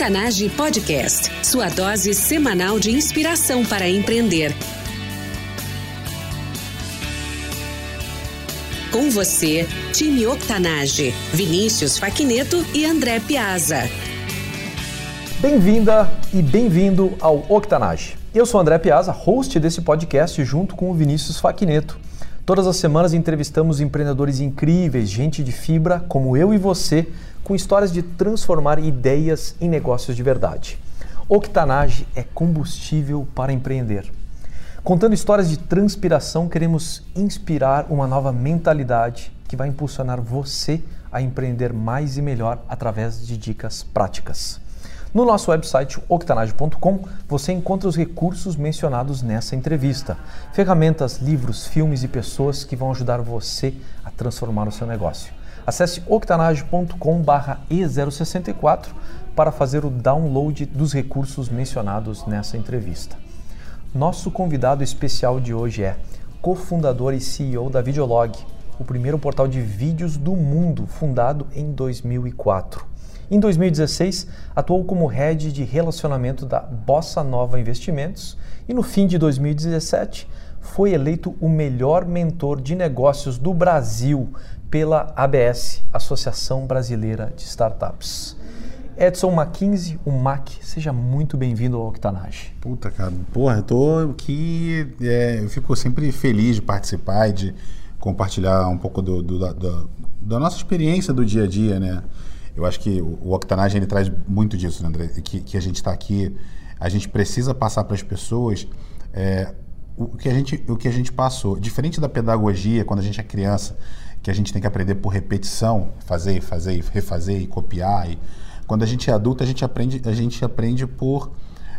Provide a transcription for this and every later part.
Octanage Podcast, sua dose semanal de inspiração para empreender. Com você, time Octanage, Vinícius Faquineto e André Piazza. Bem-vinda e bem-vindo ao Octanage. Eu sou André Piazza, host desse podcast junto com o Vinícius Faquineto. Todas as semanas entrevistamos empreendedores incríveis, gente de fibra como eu e você, com histórias de transformar ideias em negócios de verdade. Octanage é combustível para empreender. Contando histórias de transpiração, queremos inspirar uma nova mentalidade que vai impulsionar você a empreender mais e melhor através de dicas práticas. No nosso website octanage.com você encontra os recursos mencionados nessa entrevista: ferramentas, livros, filmes e pessoas que vão ajudar você a transformar o seu negócio. Acesse octanage.com/e064 para fazer o download dos recursos mencionados nessa entrevista. Nosso convidado especial de hoje é cofundador e CEO da Videolog, o primeiro portal de vídeos do mundo, fundado em 2004. Em 2016, atuou como head de relacionamento da Bossa Nova Investimentos e no fim de 2017 foi eleito o melhor mentor de negócios do Brasil pela ABS, Associação Brasileira de Startups. Edson McKinsey, o Mac, seja muito bem-vindo ao Octanage. Puta, cara, porra, eu tô aqui, é, eu fico sempre feliz de participar e de compartilhar um pouco do, do, da, da, nossa experiência do dia a dia, né? Eu acho que o Octanage ele traz muito disso, né, André? Que, que a gente está aqui, a gente precisa passar para as pessoas é, o, que a gente, o que a gente passou. Diferente da pedagogia, quando a gente é criança, que a gente tem que aprender por repetição, fazer, fazer, refazer e copiar. E quando a gente é adulto, a gente aprende, a gente aprende por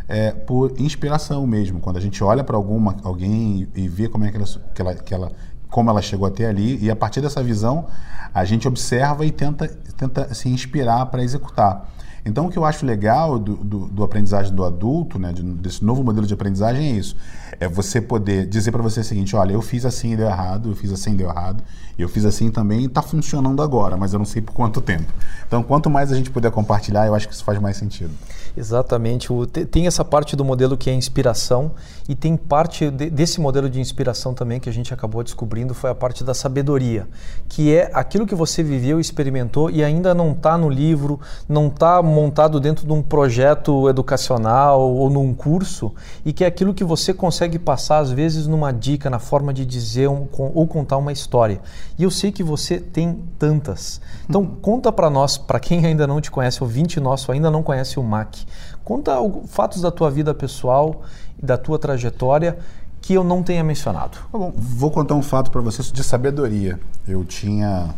é, por inspiração mesmo. Quando a gente olha para alguma alguém e, e vê como é que ela, que ela, que ela como ela chegou até ali e a partir dessa visão a gente observa e tenta tenta se inspirar para executar. Então, o que eu acho legal do, do, do aprendizagem do adulto, né, de, desse novo modelo de aprendizagem, é isso. É você poder dizer para você o seguinte: olha, eu fiz assim e deu errado, eu fiz assim e deu errado, eu fiz assim também e está funcionando agora, mas eu não sei por quanto tempo. Então, quanto mais a gente puder compartilhar, eu acho que isso faz mais sentido. Exatamente. tem essa parte do modelo que é inspiração e tem parte desse modelo de inspiração também que a gente acabou descobrindo foi a parte da sabedoria, que é aquilo que você viveu, experimentou e ainda não está no livro, não está montado dentro de um projeto educacional ou num curso e que é aquilo que você consegue passar às vezes numa dica, na forma de dizer um, ou contar uma história. E eu sei que você tem tantas. Então conta para nós, para quem ainda não te conhece, ouvinte nosso ainda não conhece o MAC, conta fatos da tua vida pessoal e da tua trajetória que eu não tenha mencionado. Tá bom, vou contar um fato para vocês de sabedoria. Eu tinha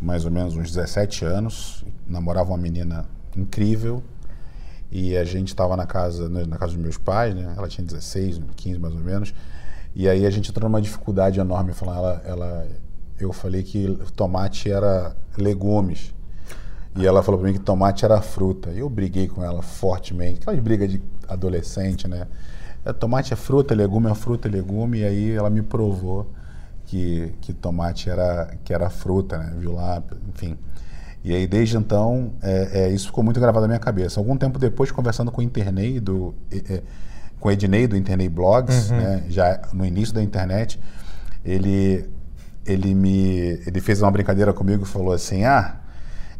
mais ou menos uns 17 anos, namorava uma menina incrível. E a gente estava na casa, na casa dos meus pais, né? Ela tinha 16, 15 mais ou menos. E aí a gente entrou numa dificuldade enorme. Falar, ela, ela, eu falei que tomate era legumes. E ela falou para mim que tomate era fruta. E eu briguei com ela fortemente. Aquela briga de adolescente, né? É, tomate é fruta, legume é fruta, legume. E aí ela me provou que, que tomate era, que era fruta, né? Viu lá, enfim. E aí, desde então, é, é, isso ficou muito gravado na minha cabeça. Algum tempo depois, conversando com o Internei, do, é, com o Ednei do Internei Blogs, uhum. né, já no início da internet, ele, ele, me, ele fez uma brincadeira comigo e falou assim: Ah,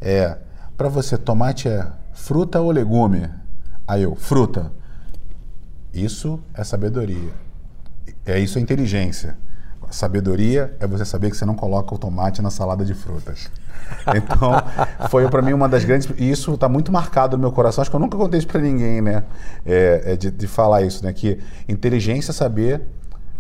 é, para você, tomate é fruta ou legume? Aí eu, fruta. Isso é sabedoria. É isso é inteligência. Sabedoria é você saber que você não coloca o tomate na salada de frutas. Então, foi para mim uma das grandes. E isso está muito marcado no meu coração. Acho que eu nunca contei isso para ninguém, né? É, é de, de, falar isso, né? Que inteligência é saber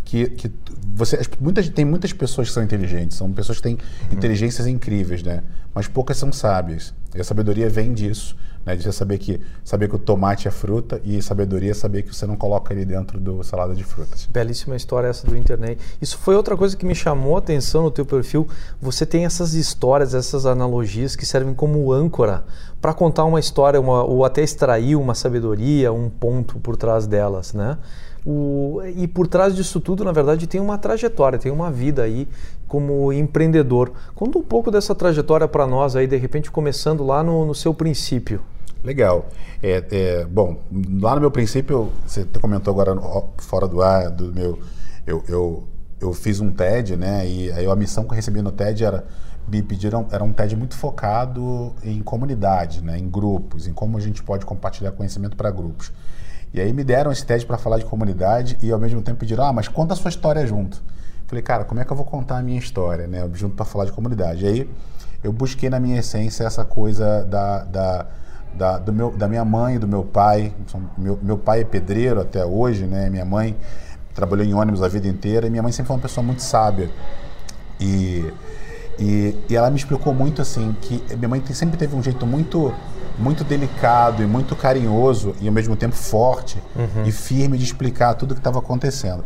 que, que você. Muitas, tem muitas pessoas que são inteligentes, são pessoas que têm uhum. inteligências incríveis, né? Mas poucas são sábias. E a sabedoria vem disso. Né, de você saber que, saber que o tomate é fruta e sabedoria é saber que você não coloca ele dentro do salada de frutas. Belíssima história essa do internet. Isso foi outra coisa que me chamou a atenção no teu perfil. Você tem essas histórias, essas analogias que servem como âncora para contar uma história uma, ou até extrair uma sabedoria, um ponto por trás delas, né? O, e por trás disso tudo, na verdade, tem uma trajetória, tem uma vida aí como empreendedor. Conta um pouco dessa trajetória para nós aí, de repente começando lá no, no seu princípio. Legal. É, é, bom, lá no meu princípio, você comentou agora fora do ar, do meu. Eu, eu, eu fiz um TED, né? E aí a missão que eu recebi no TED era. Me pediram, era um TED muito focado em comunidade, né, em grupos, em como a gente pode compartilhar conhecimento para grupos. E aí me deram esse TED para falar de comunidade e ao mesmo tempo pediram, ah, mas conta a sua história junto. Falei, cara, como é que eu vou contar a minha história, né, junto para falar de comunidade? E aí eu busquei na minha essência essa coisa da, da da, do meu, da minha mãe e do meu pai. Meu, meu pai é pedreiro até hoje, né? Minha mãe trabalhou em ônibus a vida inteira e minha mãe sempre foi uma pessoa muito sábia. E, e, e ela me explicou muito assim que minha mãe sempre teve um jeito muito muito delicado e muito carinhoso e ao mesmo tempo forte uhum. e firme de explicar tudo o que estava acontecendo.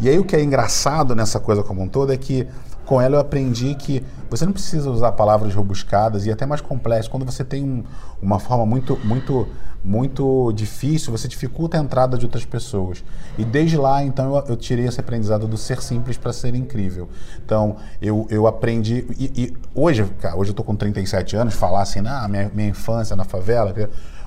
E aí o que é engraçado nessa coisa como um todo é que com ela eu aprendi que você não precisa usar palavras rebuscadas e até mais complexas. Quando você tem um, uma forma muito, muito, muito difícil, você dificulta a entrada de outras pessoas. E desde lá, então, eu, eu tirei esse aprendizado do ser simples para ser incrível. Então, eu, eu aprendi. E, e hoje, cara, hoje eu estou com 37 anos, falar assim, ah, minha, minha infância na favela.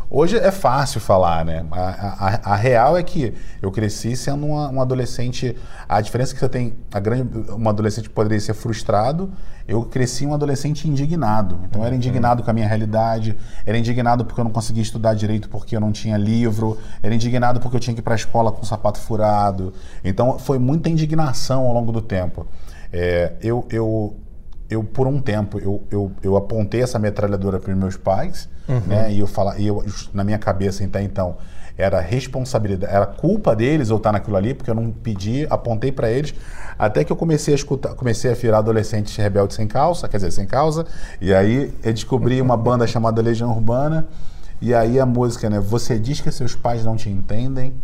Hoje é fácil falar, né? A, a, a, real é que eu cresci sendo uma, um adolescente. A diferença é que você tem. A grande, um adolescente poderia ser frustrado. Eu cresci um adolescente indignado. Então, eu era indignado com a minha realidade, era indignado porque eu não conseguia estudar direito porque eu não tinha livro, era indignado porque eu tinha que ir para a escola com o sapato furado. Então, foi muita indignação ao longo do tempo. É, eu, eu, eu, por um tempo, eu, eu, eu apontei essa metralhadora para os meus pais Uhum. Né? E eu falar, e eu, na minha cabeça até então era responsabilidade, era culpa deles eu estar naquilo ali, porque eu não pedi, apontei para eles, até que eu comecei a escutar, comecei a virar adolescente rebelde sem calça, quer dizer, sem causa, e aí eu descobri uma banda chamada Legião Urbana, e aí a música, né, você diz que seus pais não te entendem,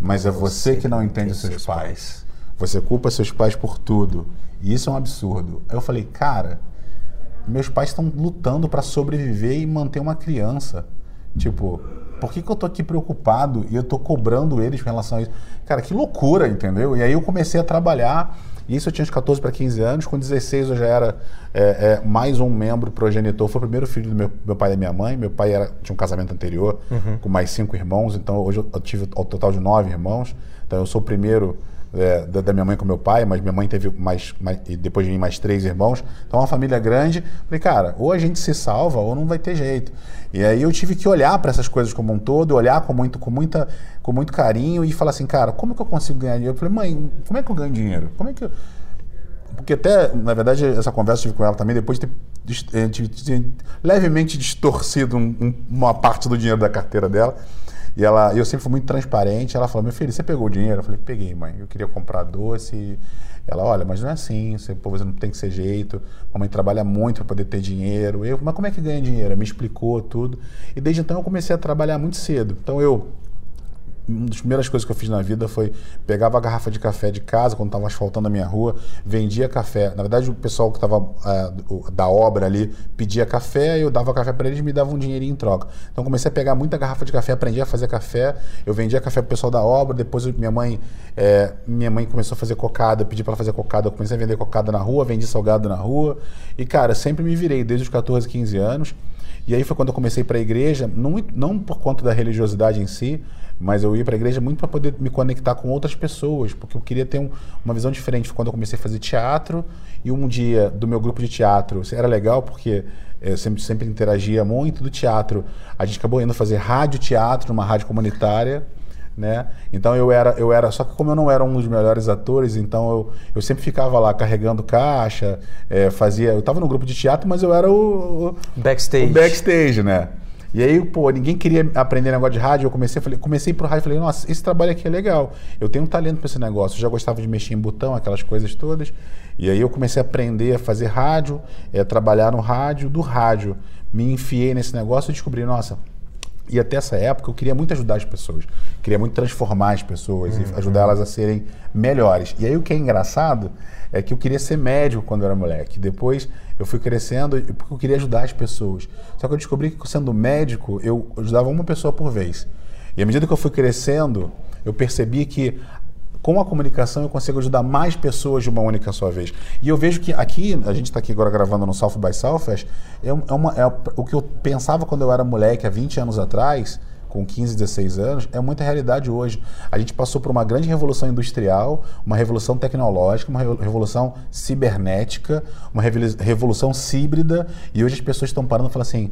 mas é você que não entende seus, seus pais. pais. Você culpa seus pais por tudo. E isso é um absurdo. Aí eu falei, cara, meus pais estão lutando para sobreviver e manter uma criança. Tipo, por que, que eu tô aqui preocupado e eu tô cobrando eles com relação a isso? Cara, que loucura, entendeu? E aí eu comecei a trabalhar. Isso eu tinha uns 14 para 15 anos. Com 16 eu já era é, é, mais um membro progenitor. Foi o primeiro filho do meu, meu pai e da minha mãe. Meu pai era, tinha um casamento anterior uhum. com mais cinco irmãos. Então hoje eu, eu tive ao total de nove irmãos. Então eu sou o primeiro é, da, da, minha mãe com meu pai, mas minha mãe teve mais, mais, depois de mim mais três irmãos. Então uma família grande. Falei, cara, ou a gente se salva ou não vai ter jeito. E aí eu tive que olhar para essas coisas como um todo, olhar com muito, com muita, com muito carinho e falar assim, cara, como que eu consigo ganhar dinheiro? Eu falei, mãe, como é que eu ganho dinheiro? Como é que eu... Porque até, na verdade, essa conversa tive com ela também, depois de ter levemente distorcido um, um, uma parte do dinheiro da carteira dela. E ela, eu sempre fui muito transparente. Ela falou: Meu filho, você pegou o dinheiro? Eu falei: Peguei, mãe. Eu queria comprar doce. Ela, olha, mas não é assim. Você, pô, você não tem que ser jeito. Mamãe trabalha muito para poder ter dinheiro. Eu, mas como é que ganha dinheiro? Ela me explicou tudo. E desde então eu comecei a trabalhar muito cedo. Então eu uma das primeiras coisas que eu fiz na vida foi pegava a garrafa de café de casa quando estava asfaltando a minha rua, vendia café. Na verdade, o pessoal que estava uh, da obra ali pedia café, eu dava café para eles e me davam um dinheirinho em troca. Então comecei a pegar muita garrafa de café, aprendi a fazer café. Eu vendia café pro pessoal da obra. Depois minha mãe, é, minha mãe começou a fazer cocada, pedi para ela fazer cocada. Eu comecei a vender cocada na rua, vendi salgado na rua. E cara, sempre me virei desde os 14, 15 anos. E aí foi quando eu comecei para a igreja, não, não por conta da religiosidade em si, mas eu ia para a igreja muito para poder me conectar com outras pessoas, porque eu queria ter um, uma visão diferente. Foi quando eu comecei a fazer teatro e um dia do meu grupo de teatro, era legal porque eu sempre, sempre interagia muito do teatro. A gente acabou indo fazer rádio teatro numa rádio comunitária. Né? Então eu era, eu era, só que como eu não era um dos melhores atores, então eu, eu sempre ficava lá carregando caixa, é, fazia, eu estava no grupo de teatro, mas eu era o, o backstage, o backstage, né? E aí, pô, ninguém queria aprender negócio de rádio. Eu comecei, falei, comecei pro rádio e falei, nossa, esse trabalho aqui é legal. Eu tenho um talento para esse negócio. Eu já gostava de mexer em botão, aquelas coisas todas. E aí eu comecei a aprender a fazer rádio, é, trabalhar no rádio, do rádio. Me enfiei nesse negócio e descobri, nossa, e até essa época eu queria muito ajudar as pessoas, queria muito transformar as pessoas uhum. e ajudar elas a serem melhores. E aí o que é engraçado é que eu queria ser médico quando eu era moleque. Depois eu fui crescendo porque eu queria ajudar as pessoas. Só que eu descobri que sendo médico eu ajudava uma pessoa por vez. E à medida que eu fui crescendo, eu percebi que com a comunicação eu consigo ajudar mais pessoas de uma única só vez. E eu vejo que aqui, a gente está aqui agora gravando no South by Southwest, é, é, uma, é o que eu pensava quando eu era moleque há 20 anos atrás, com 15, 16 anos, é muita realidade hoje. A gente passou por uma grande revolução industrial, uma revolução tecnológica, uma revolução cibernética, uma revolução híbrida, e hoje as pessoas estão parando e falando assim: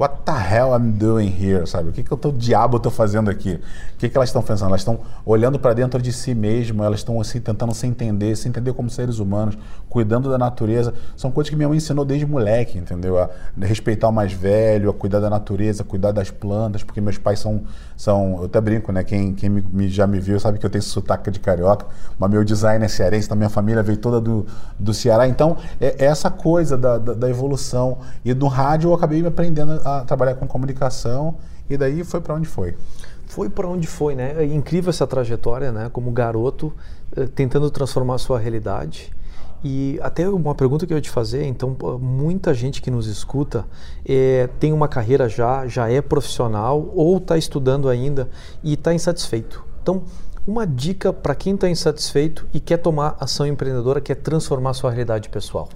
What the hell I'm doing here? Sabe? O que, que eu tô, diabo tô fazendo aqui? O que, que elas estão fazendo? Elas estão olhando para dentro de si mesmas, elas estão assim, tentando se entender, se entender como seres humanos, cuidando da natureza. São coisas que minha mãe ensinou desde moleque, entendeu? A respeitar o mais velho, a cuidar da natureza, a cuidar das plantas, porque meus pais são. são eu até brinco, né? Quem, quem me, já me viu sabe que eu tenho sotaque de carioca, mas meu design é cearense, então minha família veio toda do, do Ceará. Então, é, é essa coisa da, da, da evolução. E no rádio eu acabei me aprendendo a a trabalhar com comunicação e daí foi para onde foi? Foi para onde foi, né? É incrível essa trajetória, né? Como garoto, eh, tentando transformar a sua realidade. E até uma pergunta que eu ia te fazer, então, muita gente que nos escuta é, tem uma carreira já, já é profissional ou está estudando ainda e está insatisfeito. Então, uma dica para quem está insatisfeito e quer tomar ação empreendedora, quer transformar sua realidade pessoal.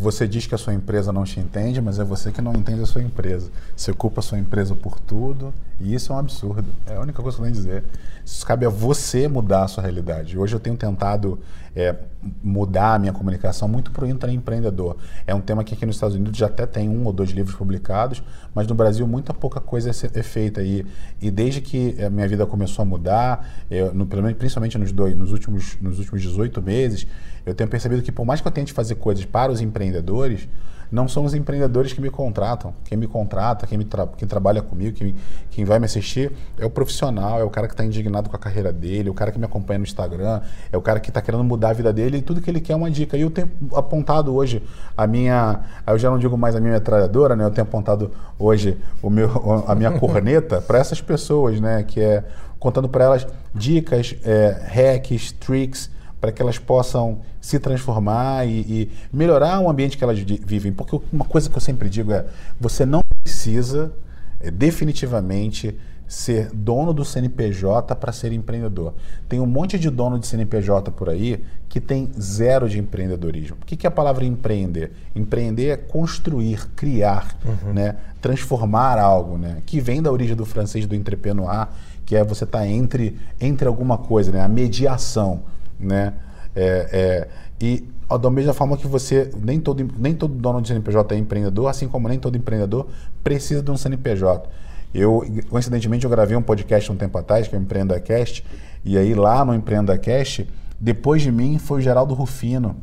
Você diz que a sua empresa não te entende, mas é você que não entende a sua empresa. Você culpa a sua empresa por tudo e isso é um absurdo. É a única coisa que eu tenho a dizer. Isso cabe a você mudar a sua realidade. Hoje eu tenho tentado é, mudar a minha comunicação muito para o intraempreendedor. É um tema que aqui nos Estados Unidos já até tem um ou dois livros publicados, mas no Brasil muita pouca coisa é, é feita. E, e desde que a minha vida começou a mudar, eu, no, principalmente nos, dois, nos, últimos, nos últimos 18 meses, eu tenho percebido que por mais que eu tente fazer coisas para os empreendedores, não são os empreendedores que me contratam. Quem me contrata, quem, me tra quem trabalha comigo, quem, quem vai me assistir, é o profissional, é o cara que está indignado com a carreira dele, é o cara que me acompanha no Instagram, é o cara que está querendo mudar a vida dele e tudo que ele quer é uma dica. E eu tenho apontado hoje a minha. Eu já não digo mais a minha metralhadora, né? Eu tenho apontado hoje o meu, a minha corneta para essas pessoas, né? Que é contando para elas dicas, é, hacks, tricks para que elas possam se transformar e, e, melhorar o ambiente que elas vivem. Porque uma coisa que eu sempre digo é: você não precisa é, definitivamente ser dono do CNPJ para ser empreendedor. Tem um monte de dono de CNPJ por aí que tem zero de empreendedorismo. O que é a palavra empreender? Empreender é construir, criar, uhum. né? transformar algo, né? que vem da origem do francês do entrepreneur, que é você estar tá entre, entre alguma coisa, né? a mediação né? É, é, e da mesma forma que você, nem todo, nem todo dono de CNPJ é empreendedor, assim como nem todo empreendedor precisa de um CNPJ. Eu, coincidentemente, eu gravei um podcast um tempo atrás, que é o Empreenda Cast, e aí lá no Empreenda Cast, depois de mim foi o Geraldo Rufino,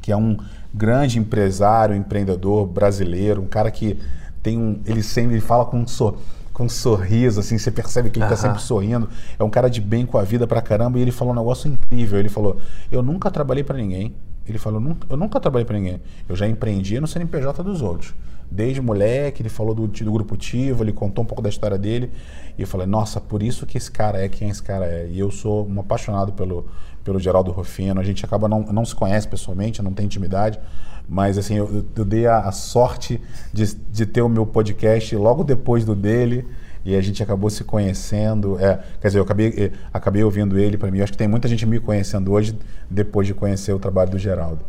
que é um grande empresário, empreendedor brasileiro, um cara que tem um, ele sempre fala com um sorriso com um sorriso, assim, você percebe que ele está sempre sorrindo. É um cara de bem com a vida pra caramba. E ele falou um negócio incrível. Ele falou: Eu nunca trabalhei para ninguém. Ele falou: Eu nunca trabalhei para ninguém. Eu já empreendia no CNPJ dos outros. Desde moleque, ele falou do, do grupo Tivo, ele contou um pouco da história dele. E eu falei: Nossa, por isso que esse cara é quem esse cara é. E eu sou um apaixonado pelo, pelo Geraldo Rufino. A gente acaba não, não se conhece pessoalmente, não tem intimidade mas assim, eu, eu dei a, a sorte de, de, ter o meu podcast logo depois do dele e a gente acabou se conhecendo. É, quer dizer, eu acabei, eh, acabei ouvindo ele para mim. Eu acho que tem muita gente me conhecendo hoje depois de conhecer o trabalho do Geraldo.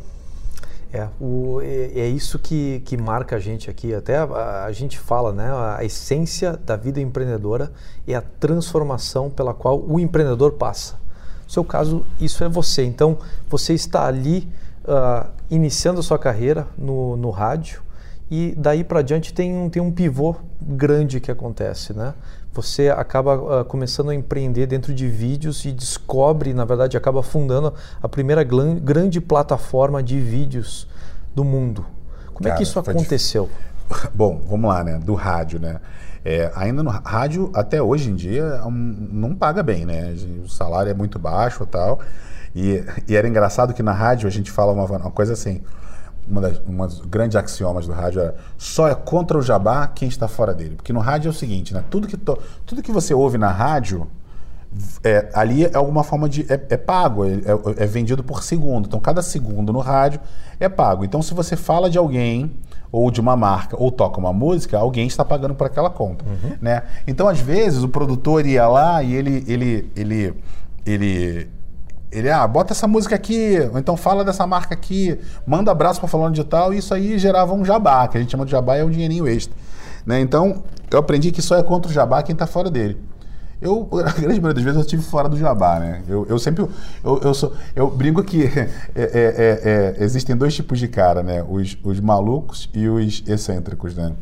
É, o, é, é isso que, que marca a gente aqui. Até a, a, gente fala, né? A essência da vida empreendedora é a transformação pela qual o empreendedor passa. No seu caso, isso é você. Então, você está ali uh, iniciando a sua carreira no, no rádio e daí para diante tem um, tem um pivô grande que acontece, né? Você acaba uh, começando a empreender dentro de vídeos e descobre, na verdade, acaba fundando a primeira grande plataforma de vídeos do mundo. Como Cara, é que isso aconteceu? Bom, vamos lá, né? Do rádio, né? É, ainda no rádio, até hoje em dia, é um, não paga bem, né? O salário é muito baixo e tal. E, e, era engraçado que na rádio a gente fala uma, uma coisa assim, uma das, uma das grandes axiomas do rádio era só é contra o jabá quem está fora dele. Porque no rádio é o seguinte, né? Tudo que, to, tudo que você ouve na rádio, é, ali é alguma forma de. É, é pago, é, é, é, vendido por segundo. Então, cada segundo no rádio é pago. Então, se você fala de alguém, ou de uma marca, ou toca uma música, alguém está pagando por aquela conta. Uhum. Né? Então, às vezes, o produtor ia lá e ele, ele, ele ele ele, ah, bota essa música aqui, ou então fala dessa marca aqui, manda abraço para falando de tal, e isso aí gerava um jabá, que a gente chama de jabá, é um dinheirinho extra. Né? Então, eu aprendi que só é contra o jabá quem está fora dele. Eu, a grande maioria das vezes, eu estive fora do jabá, né? Eu, eu sempre, eu, eu, sou, eu brinco que é, é, é, é, existem dois tipos de cara, né? Os, os malucos e os excêntricos, né?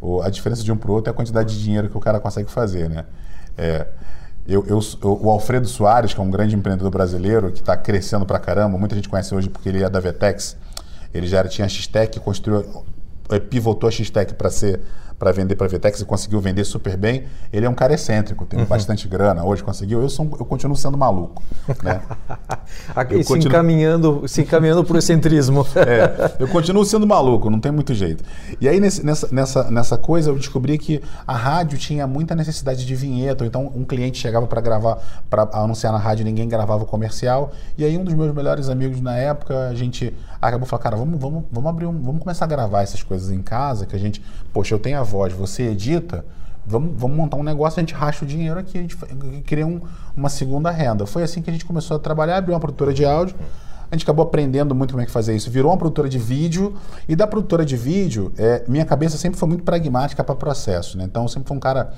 O, a diferença de um para o outro é a quantidade de dinheiro que o cara consegue fazer, né? É, eu, eu, o Alfredo Soares, que é um grande empreendedor brasileiro, que está crescendo pra caramba, muita gente conhece hoje porque ele é da Vetex, ele já tinha a X-Tech, construiu, eh, pivotou a X-Tech para ser para vender para a Vtex e conseguiu vender super bem. Ele é um cara excêntrico, tem uhum. bastante grana, hoje conseguiu. Eu, sou, eu continuo sendo maluco. Né? Aqui, se, continuo... encaminhando, se encaminhando para o excentrismo. é, eu continuo sendo maluco, não tem muito jeito. E aí, nesse, nessa, nessa, nessa coisa, eu descobri que a rádio tinha muita necessidade de vinheta. Então, um cliente chegava para gravar, para anunciar na rádio, ninguém gravava o comercial. E aí, um dos meus melhores amigos na época, a gente acabou falando, cara, vamos, vamos, vamos abrir um, vamos começar a gravar essas coisas em casa, que a gente, poxa, eu tenho a voz, você edita, vamos, vamos montar um negócio, a gente racha o dinheiro aqui, a gente cria um, uma segunda renda. Foi assim que a gente começou a trabalhar, abriu uma produtora de áudio, a gente acabou aprendendo muito como é que fazer isso. Virou uma produtora de vídeo, e da produtora de vídeo, é, minha cabeça sempre foi muito pragmática para processo, né? Então, eu sempre fui um cara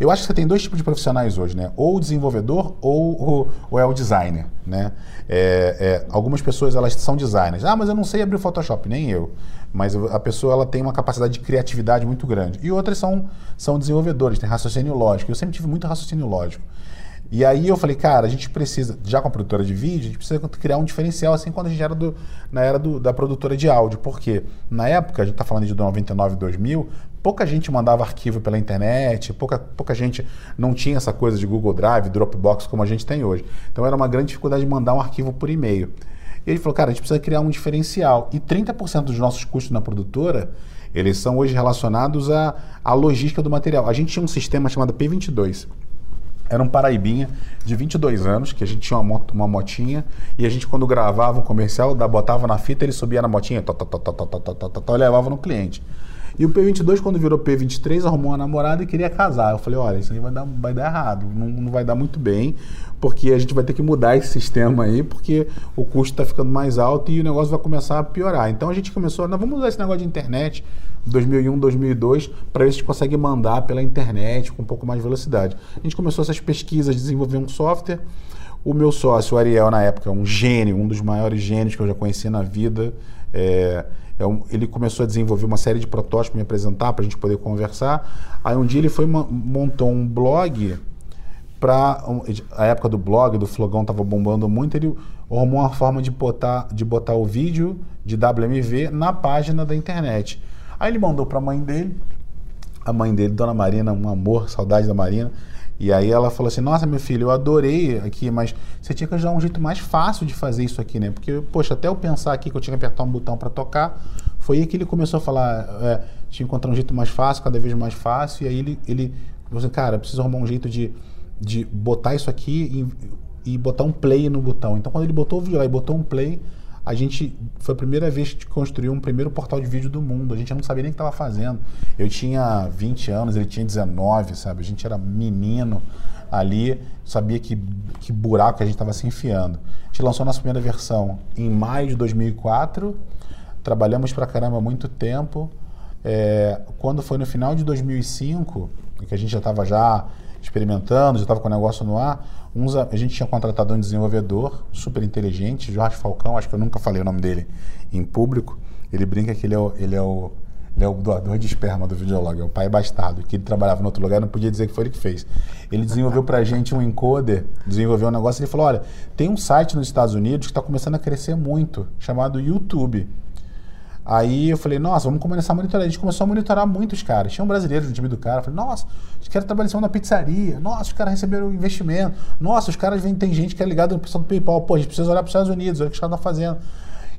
eu acho que você tem dois tipos de profissionais hoje, né? Ou o desenvolvedor ou, ou, ou é o designer, né? É, é, algumas pessoas elas são designers. Ah, mas eu não sei abrir o Photoshop, nem eu. Mas a pessoa ela tem uma capacidade de criatividade muito grande. E outras são, são desenvolvedores, tem raciocínio lógico. Eu sempre tive muito raciocínio lógico. E aí eu falei, cara, a gente precisa, já com a produtora de vídeo, a gente precisa criar um diferencial assim quando a gente era do, na era do, da produtora de áudio. Porque na época, a gente está falando de 99, 2000, pouca gente mandava arquivo pela internet, pouca, pouca gente não tinha essa coisa de Google Drive, Dropbox como a gente tem hoje. Então era uma grande dificuldade de mandar um arquivo por e-mail. E ele falou, cara, a gente precisa criar um diferencial. E 30% dos nossos custos na produtora, eles são hoje relacionados à, à logística do material. A gente tinha um sistema chamado P22 era um paraibinha de 22 anos, que a gente tinha uma, moto, uma motinha, e a gente, quando gravava um comercial, botava na fita, ele subia na motinha, tó, tó, tó, tó, tó, tó, tó, tó, e levava no cliente. E o P22, quando virou P23, arrumou uma namorada e queria casar. Eu falei, olha, isso aí vai dar, vai dar errado, não, não vai dar muito bem, porque a gente vai ter que mudar esse sistema aí, porque o custo está ficando mais alto e o negócio vai começar a piorar. Então a gente começou, nós vamos usar esse negócio de internet, 2001, 2002, para ver se a gente consegue mandar pela internet com um pouco mais de velocidade. A gente começou essas pesquisas, desenvolver um software. O meu sócio, o Ariel, na época, um gênio, um dos maiores gênios que eu já conheci na vida. É, um, ele começou a desenvolver uma série de protótipos me apresentar, para a gente poder conversar. Aí um dia ele foi montou um blog para a época do blog, do flogão estava bombando muito, ele arrumou uma forma de botar, de botar o vídeo de WMV na página da internet. Aí ele mandou para a mãe dele, a mãe dele, Dona Marina, um amor, saudade da Marina. E aí ela falou assim: Nossa, meu filho, eu adorei aqui, mas você tinha que ajudar um jeito mais fácil de fazer isso aqui, né? Porque, poxa, até eu pensar aqui que eu tinha que apertar um botão para tocar, foi aí que ele começou a falar: é, tinha que encontrar um jeito mais fácil, cada vez mais fácil. E aí ele, ele falou assim: Cara, preciso arrumar um jeito de, de botar isso aqui e, e botar um play no botão. Então, quando ele botou o lá e botou um play, a gente foi a primeira vez que construiu um primeiro portal de vídeo do mundo. A gente não sabia nem o que estava fazendo. Eu tinha 20 anos, ele tinha 19, sabe? A gente era menino ali, sabia que, que buraco a gente estava se enfiando. A gente lançou a nossa primeira versão em maio de 2004. Trabalhamos pra caramba muito tempo. É, quando foi no final de 2005, que a gente já estava já experimentando, já estava com o negócio no ar, Uns, a gente tinha contratado um desenvolvedor super inteligente, Jorge Falcão, acho que eu nunca falei o nome dele em público. Ele brinca que ele é o, ele é o, ele é o doador de esperma do videolog, é o pai bastardo, que ele trabalhava em outro lugar, não podia dizer que foi ele que fez. Ele desenvolveu para a gente um encoder, desenvolveu um negócio, ele falou, olha, tem um site nos Estados Unidos que está começando a crescer muito, chamado YouTube. Aí eu falei, nossa, vamos começar a monitorar. A gente começou a monitorar muitos caras. Tinha um brasileiro no time do cara. Eu falei, nossa, os caras trabalham na pizzaria. Nossa, os caras receberam investimento. Nossa, os caras vêm, tem gente que é ligada no pessoal do PayPal. Pô, a gente precisa olhar para os Estados Unidos, olha o que os caras estão fazendo.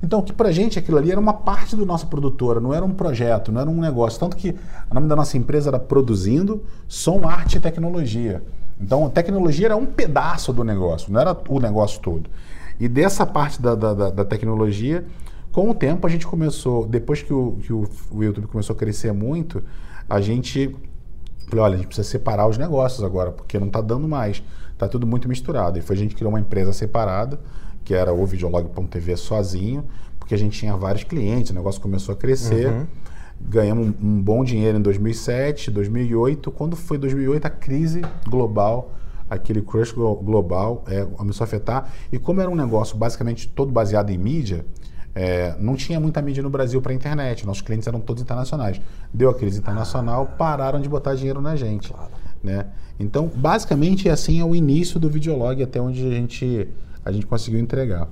Então, que pra gente aquilo ali era uma parte do nossa produtora, não era um projeto, não era um negócio. Tanto que o nome da nossa empresa era Produzindo Som, Arte e Tecnologia. Então, a tecnologia era um pedaço do negócio, não era o negócio todo. E dessa parte da, da, da tecnologia, com o tempo a gente começou, depois que o, que o, o YouTube começou a crescer muito, a gente Falei, olha, a gente precisa separar os negócios agora, porque não está dando mais. Está tudo muito misturado. E foi a gente criou uma empresa separada, que era o videolog.tv sozinho, porque a gente tinha vários clientes, o negócio começou a crescer. Uhum. Ganhamos um, um bom dinheiro em 2007, 2008. Quando foi 2008, a crise global aquele crush global é, começou a afetar. E como era um negócio basicamente todo baseado em mídia, é, não tinha muita mídia no Brasil para a internet, nossos clientes eram todos internacionais. Deu a crise internacional, pararam de botar dinheiro na gente. Claro. Né? Então, basicamente, assim é o início do videolog até onde a gente, a gente conseguiu entregar.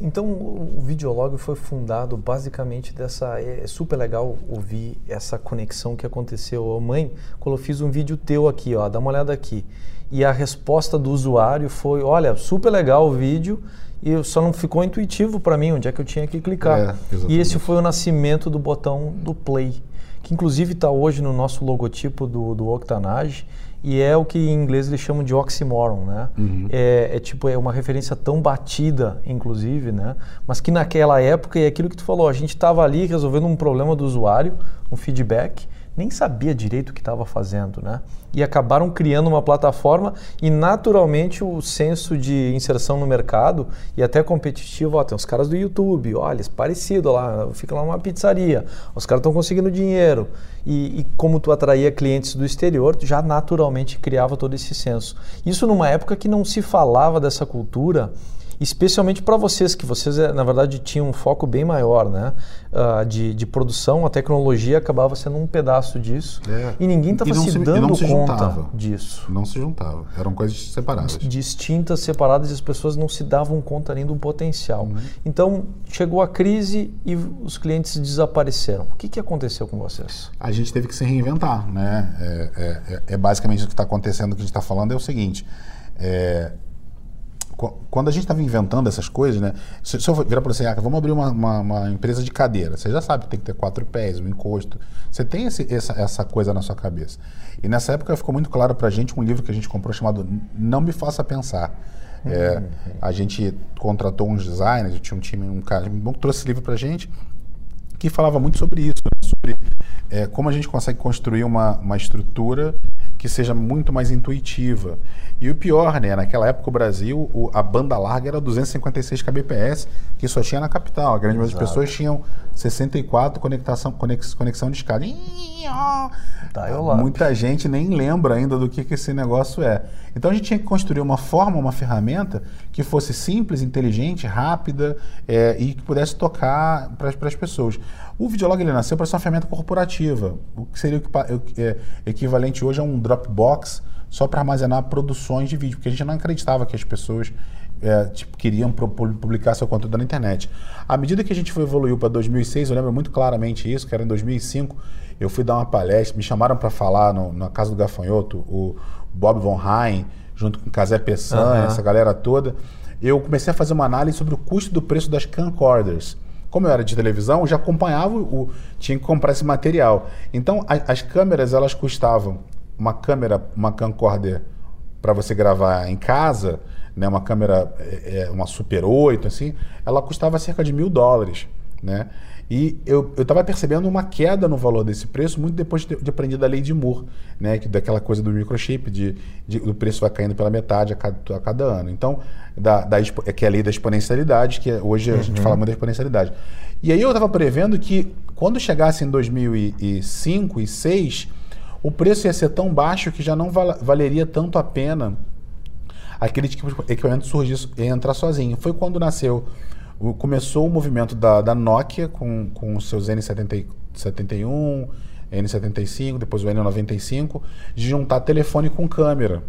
Então, o Videolog foi fundado basicamente dessa. É, é super legal ouvir essa conexão que aconteceu. Mãe, quando eu fiz um vídeo teu aqui, ó, dá uma olhada aqui. E a resposta do usuário foi: olha, super legal o vídeo, e só não ficou intuitivo para mim onde é que eu tinha que clicar. É, e esse foi o nascimento do botão do play, que inclusive está hoje no nosso logotipo do, do Octanage e é o que em inglês eles chamam de oxymoron, né? Uhum. É, é, tipo é uma referência tão batida, inclusive, né? Mas que naquela época é aquilo que tu falou, a gente estava ali resolvendo um problema do usuário, um feedback, nem sabia direito o que estava fazendo, né? E acabaram criando uma plataforma e naturalmente o senso de inserção no mercado e até competitivo, ó, tem os caras do YouTube, olha, é parecido lá, fica lá numa pizzaria, os caras estão conseguindo dinheiro. E, e, como tu atraía clientes do exterior, já naturalmente criava todo esse senso. Isso numa época que não se falava dessa cultura especialmente para vocês, que vocês, eh, na verdade, tinham um foco bem maior né? Uh, de, de produção, a tecnologia acabava sendo um pedaço disso é. e ninguém estava se, se dando se conta juntava. disso. Não se juntava, eram coisas separadas. Distintas, separadas e as pessoas não se davam conta nem do potencial. Uhum. Então, chegou a crise e os clientes desapareceram. O que, que aconteceu com vocês? A gente teve que se reinventar. Né? É, é, é, é basicamente o que está acontecendo, o que a gente está falando é o seguinte. É, quando a gente estava inventando essas coisas, né? Se, se eu virar para você, ah, vamos abrir uma, uma, uma, empresa de cadeira, você já sabe que tem que ter quatro pés, um encosto. Você tem esse, essa, essa coisa na sua cabeça. E nessa época ficou muito claro para a gente um livro que a gente comprou chamado Não Me Faça Pensar. É, a gente contratou uns designers, tinha um time, um cara que trouxe esse livro para a gente, que falava muito sobre isso, né? sobre é, como a gente consegue construir uma, uma estrutura que seja muito mais intuitiva. E o pior, né? Naquela época o Brasil, o, a banda larga era 256 kbps, que só tinha na capital. A grande maioria das pessoas tinham 64 conexão, conex, conexão de escada. Tá Muita gente nem lembra ainda do que, que esse negócio é. Então a gente tinha que construir uma forma, uma ferramenta que fosse simples, inteligente, rápida é, e que pudesse tocar para as pessoas. O Videolog ele nasceu para ser uma ferramenta corporativa, o que seria o é, equivalente hoje a um Dropbox só para armazenar produções de vídeo, porque a gente não acreditava que as pessoas é, tipo, queriam publicar seu conteúdo na internet. À medida que a gente foi evoluiu para 2006, eu lembro muito claramente isso, que era em 2005, eu fui dar uma palestra, me chamaram para falar no, na Casa do Gafanhoto, o Bob Von Rhein, junto com o Casé Peçanha, uhum. essa galera toda. Eu comecei a fazer uma análise sobre o custo do preço das camcorders. Como eu era de televisão, já acompanhava o. tinha que comprar esse material. Então, a, as câmeras, elas custavam uma câmera, uma camcorder para você gravar em casa, né, uma câmera, é, é uma Super 8, assim, ela custava cerca de mil dólares, né? E eu estava percebendo uma queda no valor desse preço muito depois de, de aprender da lei de Moore, né? Que, daquela coisa do microchip, de, de, o preço vai caindo pela metade a cada, a cada ano. Então, da, da, que é a lei da exponencialidade, que é, hoje uhum. a gente uhum. fala muito da exponencialidade. E aí eu estava prevendo que quando chegasse em 2005 e 2006 o preço ia ser tão baixo que já não val valeria tanto a pena aquele tipo de equipamento surgir e entrar sozinho. Foi quando nasceu, começou o movimento da, da Nokia com, com os seus N71, N75, depois o N95, de juntar telefone com câmera.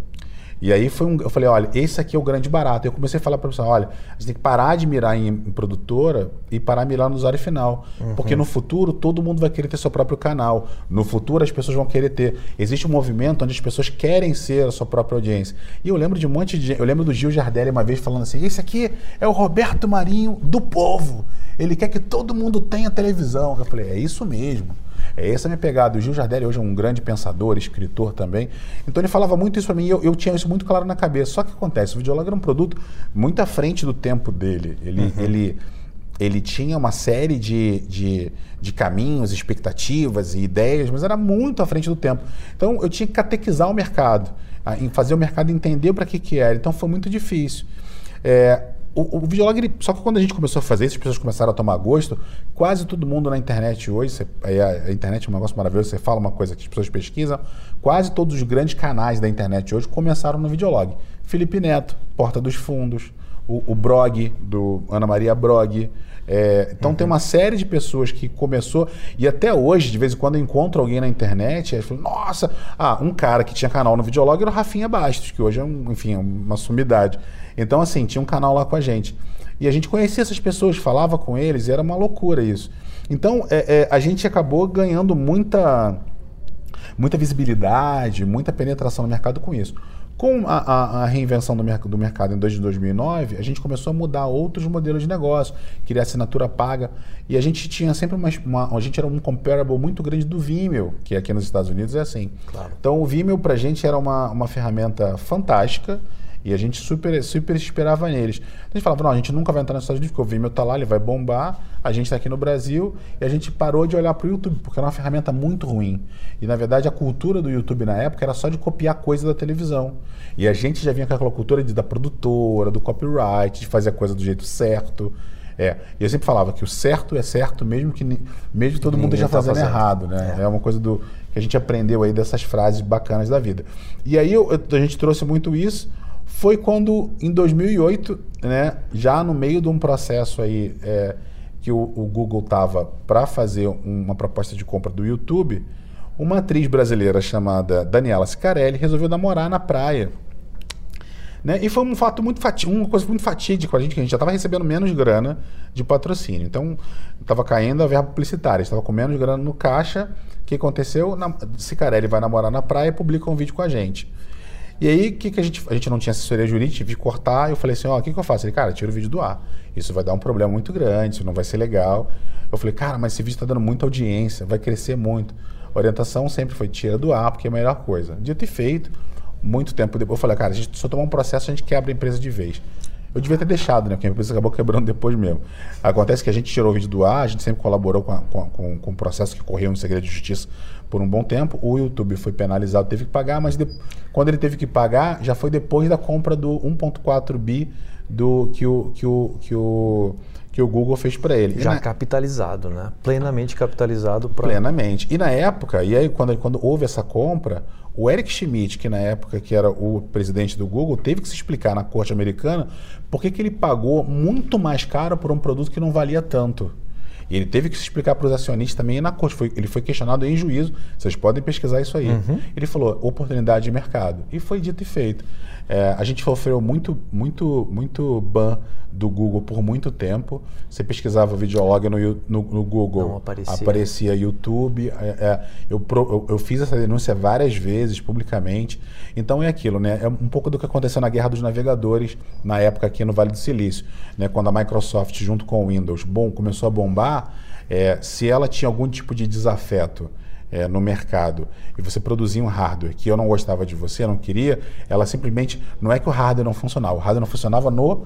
E aí foi um, eu falei, olha, esse aqui é o grande barato. Eu comecei a falar para o pessoal, olha, a gente tem que parar de mirar em, em produtora e parar de mirar no usuário final. Uhum. Porque no futuro todo mundo vai querer ter seu próprio canal. No futuro as pessoas vão querer ter. Existe um movimento onde as pessoas querem ser a sua própria audiência. E eu lembro de um monte de Eu lembro do Gil Jardelli uma vez falando assim: esse aqui é o Roberto Marinho do povo. Ele quer que todo mundo tenha televisão. Eu falei, é isso mesmo. É essa a minha pegada. O Gil Jardelli hoje é um grande pensador, escritor também. Então ele falava muito isso para mim e eu, eu, tinha isso muito claro na cabeça. Só que acontece, o videolog era um produto muito à frente do tempo dele. Ele, uhum. ele ele tinha uma série de, de, de, caminhos, expectativas e ideias, mas era muito à frente do tempo. Então eu tinha que catequizar o mercado, fazer o mercado entender para que, que era. Então foi muito difícil. É, o, o videolog, só que quando a gente começou a fazer isso, as pessoas começaram a tomar gosto, quase todo mundo na internet hoje, você, a, a, internet é um negócio maravilhoso, você fala uma coisa que as pessoas pesquisam, quase todos os grandes canais da internet hoje começaram no videolog. Felipe Neto, Porta dos Fundos, o, o Brog, do Ana Maria Brog, é, então uhum. tem uma série de pessoas que começou, e até hoje, de vez em quando eu encontro alguém na internet, aí falo, nossa, ah, um cara que tinha canal no Videolog era o Rafinha Bastos, que hoje é, um, enfim, é uma sumidade. Então, assim, tinha um canal lá com a gente. E a gente conhecia essas pessoas, falava com eles, e era uma loucura isso. Então, é, é, a gente acabou ganhando muita, muita visibilidade, muita penetração no mercado com isso. Com a, a, a reinvenção do, merc do mercado em 2009, a gente começou a mudar outros modelos de negócio, queria assinatura paga. E a gente tinha sempre uma, uma, A gente era um comparable muito grande do Vimeo, que aqui nos Estados Unidos é assim. Claro. Então o Vimeo para a gente era uma, uma ferramenta fantástica e a gente super, super esperava neles. A gente falava, não, a gente nunca vai entrar nos Estados Unidos, porque o Vimeo está lá, ele vai bombar, a gente está aqui no Brasil, e a gente parou de olhar para o YouTube, porque era uma ferramenta muito ruim. E, na verdade, a cultura do YouTube na época era só de copiar coisa da televisão. E a gente já vinha com aquela cultura de, da produtora, do copyright, de fazer a coisa do jeito certo. É, e eu sempre falava que o certo é certo, mesmo que mesmo todo mundo esteja tá fazendo, fazendo, errado, né? É. é. uma coisa do que a gente aprendeu aí dessas frases bacanas da vida. E aí eu, a gente trouxe muito isso foi quando, em 2008, né, já no meio de um processo aí é, que o, o Google estava para fazer uma proposta de compra do YouTube, uma atriz brasileira chamada Daniela Sicarelli resolveu namorar na praia. Né? E foi um fato muito fatídico, uma coisa muito fatídica a gente, que a gente já estava recebendo menos grana de patrocínio. Então, estava caindo a verba publicitária, estava com menos grana no caixa. O que aconteceu? Na, Cicarelli vai namorar na praia e publica um vídeo com a gente. E aí, que, que a gente. A gente não tinha assessoria jurídica, tive que cortar. Eu falei assim: ó, o que, que eu faço? Ele, cara, tira o vídeo do ar. Isso vai dar um problema muito grande, isso não vai ser legal. Eu falei, cara, mas esse vídeo está dando muita audiência, vai crescer muito. A orientação sempre foi tira do ar, porque é a melhor coisa. Dito e feito, muito tempo depois, eu falei, cara, a gente só tomar um processo, a gente quebra a empresa de vez. Eu devia ter deixado, né? Porque a empresa acabou quebrando depois mesmo. Acontece que a gente tirou o vídeo do ar, a gente sempre colaborou com, a, com, com, com o processo que correu no segredo de justiça por um bom tempo. O YouTube foi penalizado, teve que pagar, mas de, quando ele teve que pagar, já foi depois da compra do 1.4 bi do que o que o que o que o Google fez para ele. Já na... capitalizado, né? Plenamente capitalizado para Plenamente. E na época, e aí quando quando houve essa compra, o Eric Schmidt, que na época que era o presidente do Google, teve que se explicar na corte americana por que ele pagou muito mais caro por um produto que não valia tanto. E ele teve que se explicar para os acionistas também na corte. Foi, ele foi questionado em juízo. Vocês podem pesquisar isso aí. Uhum. Ele falou oportunidade de mercado. E foi dito e feito. É, a gente sofreu muito, muito, muito ban do Google por muito tempo. Você pesquisava videolog no, no, no Google, aparecia. aparecia. YouTube. É, é, eu, eu, eu, fiz essa denúncia várias vezes publicamente. Então é aquilo, né? É um pouco do que aconteceu na guerra dos navegadores na época aqui no Vale do Silício, né? Quando a Microsoft junto com o Windows, bom, começou a bombar. É, se ela tinha algum tipo de desafeto é, no mercado e você produzia um hardware que eu não gostava de você, eu não queria, ela simplesmente. Não é que o hardware não funcionava, o hardware não funcionava no,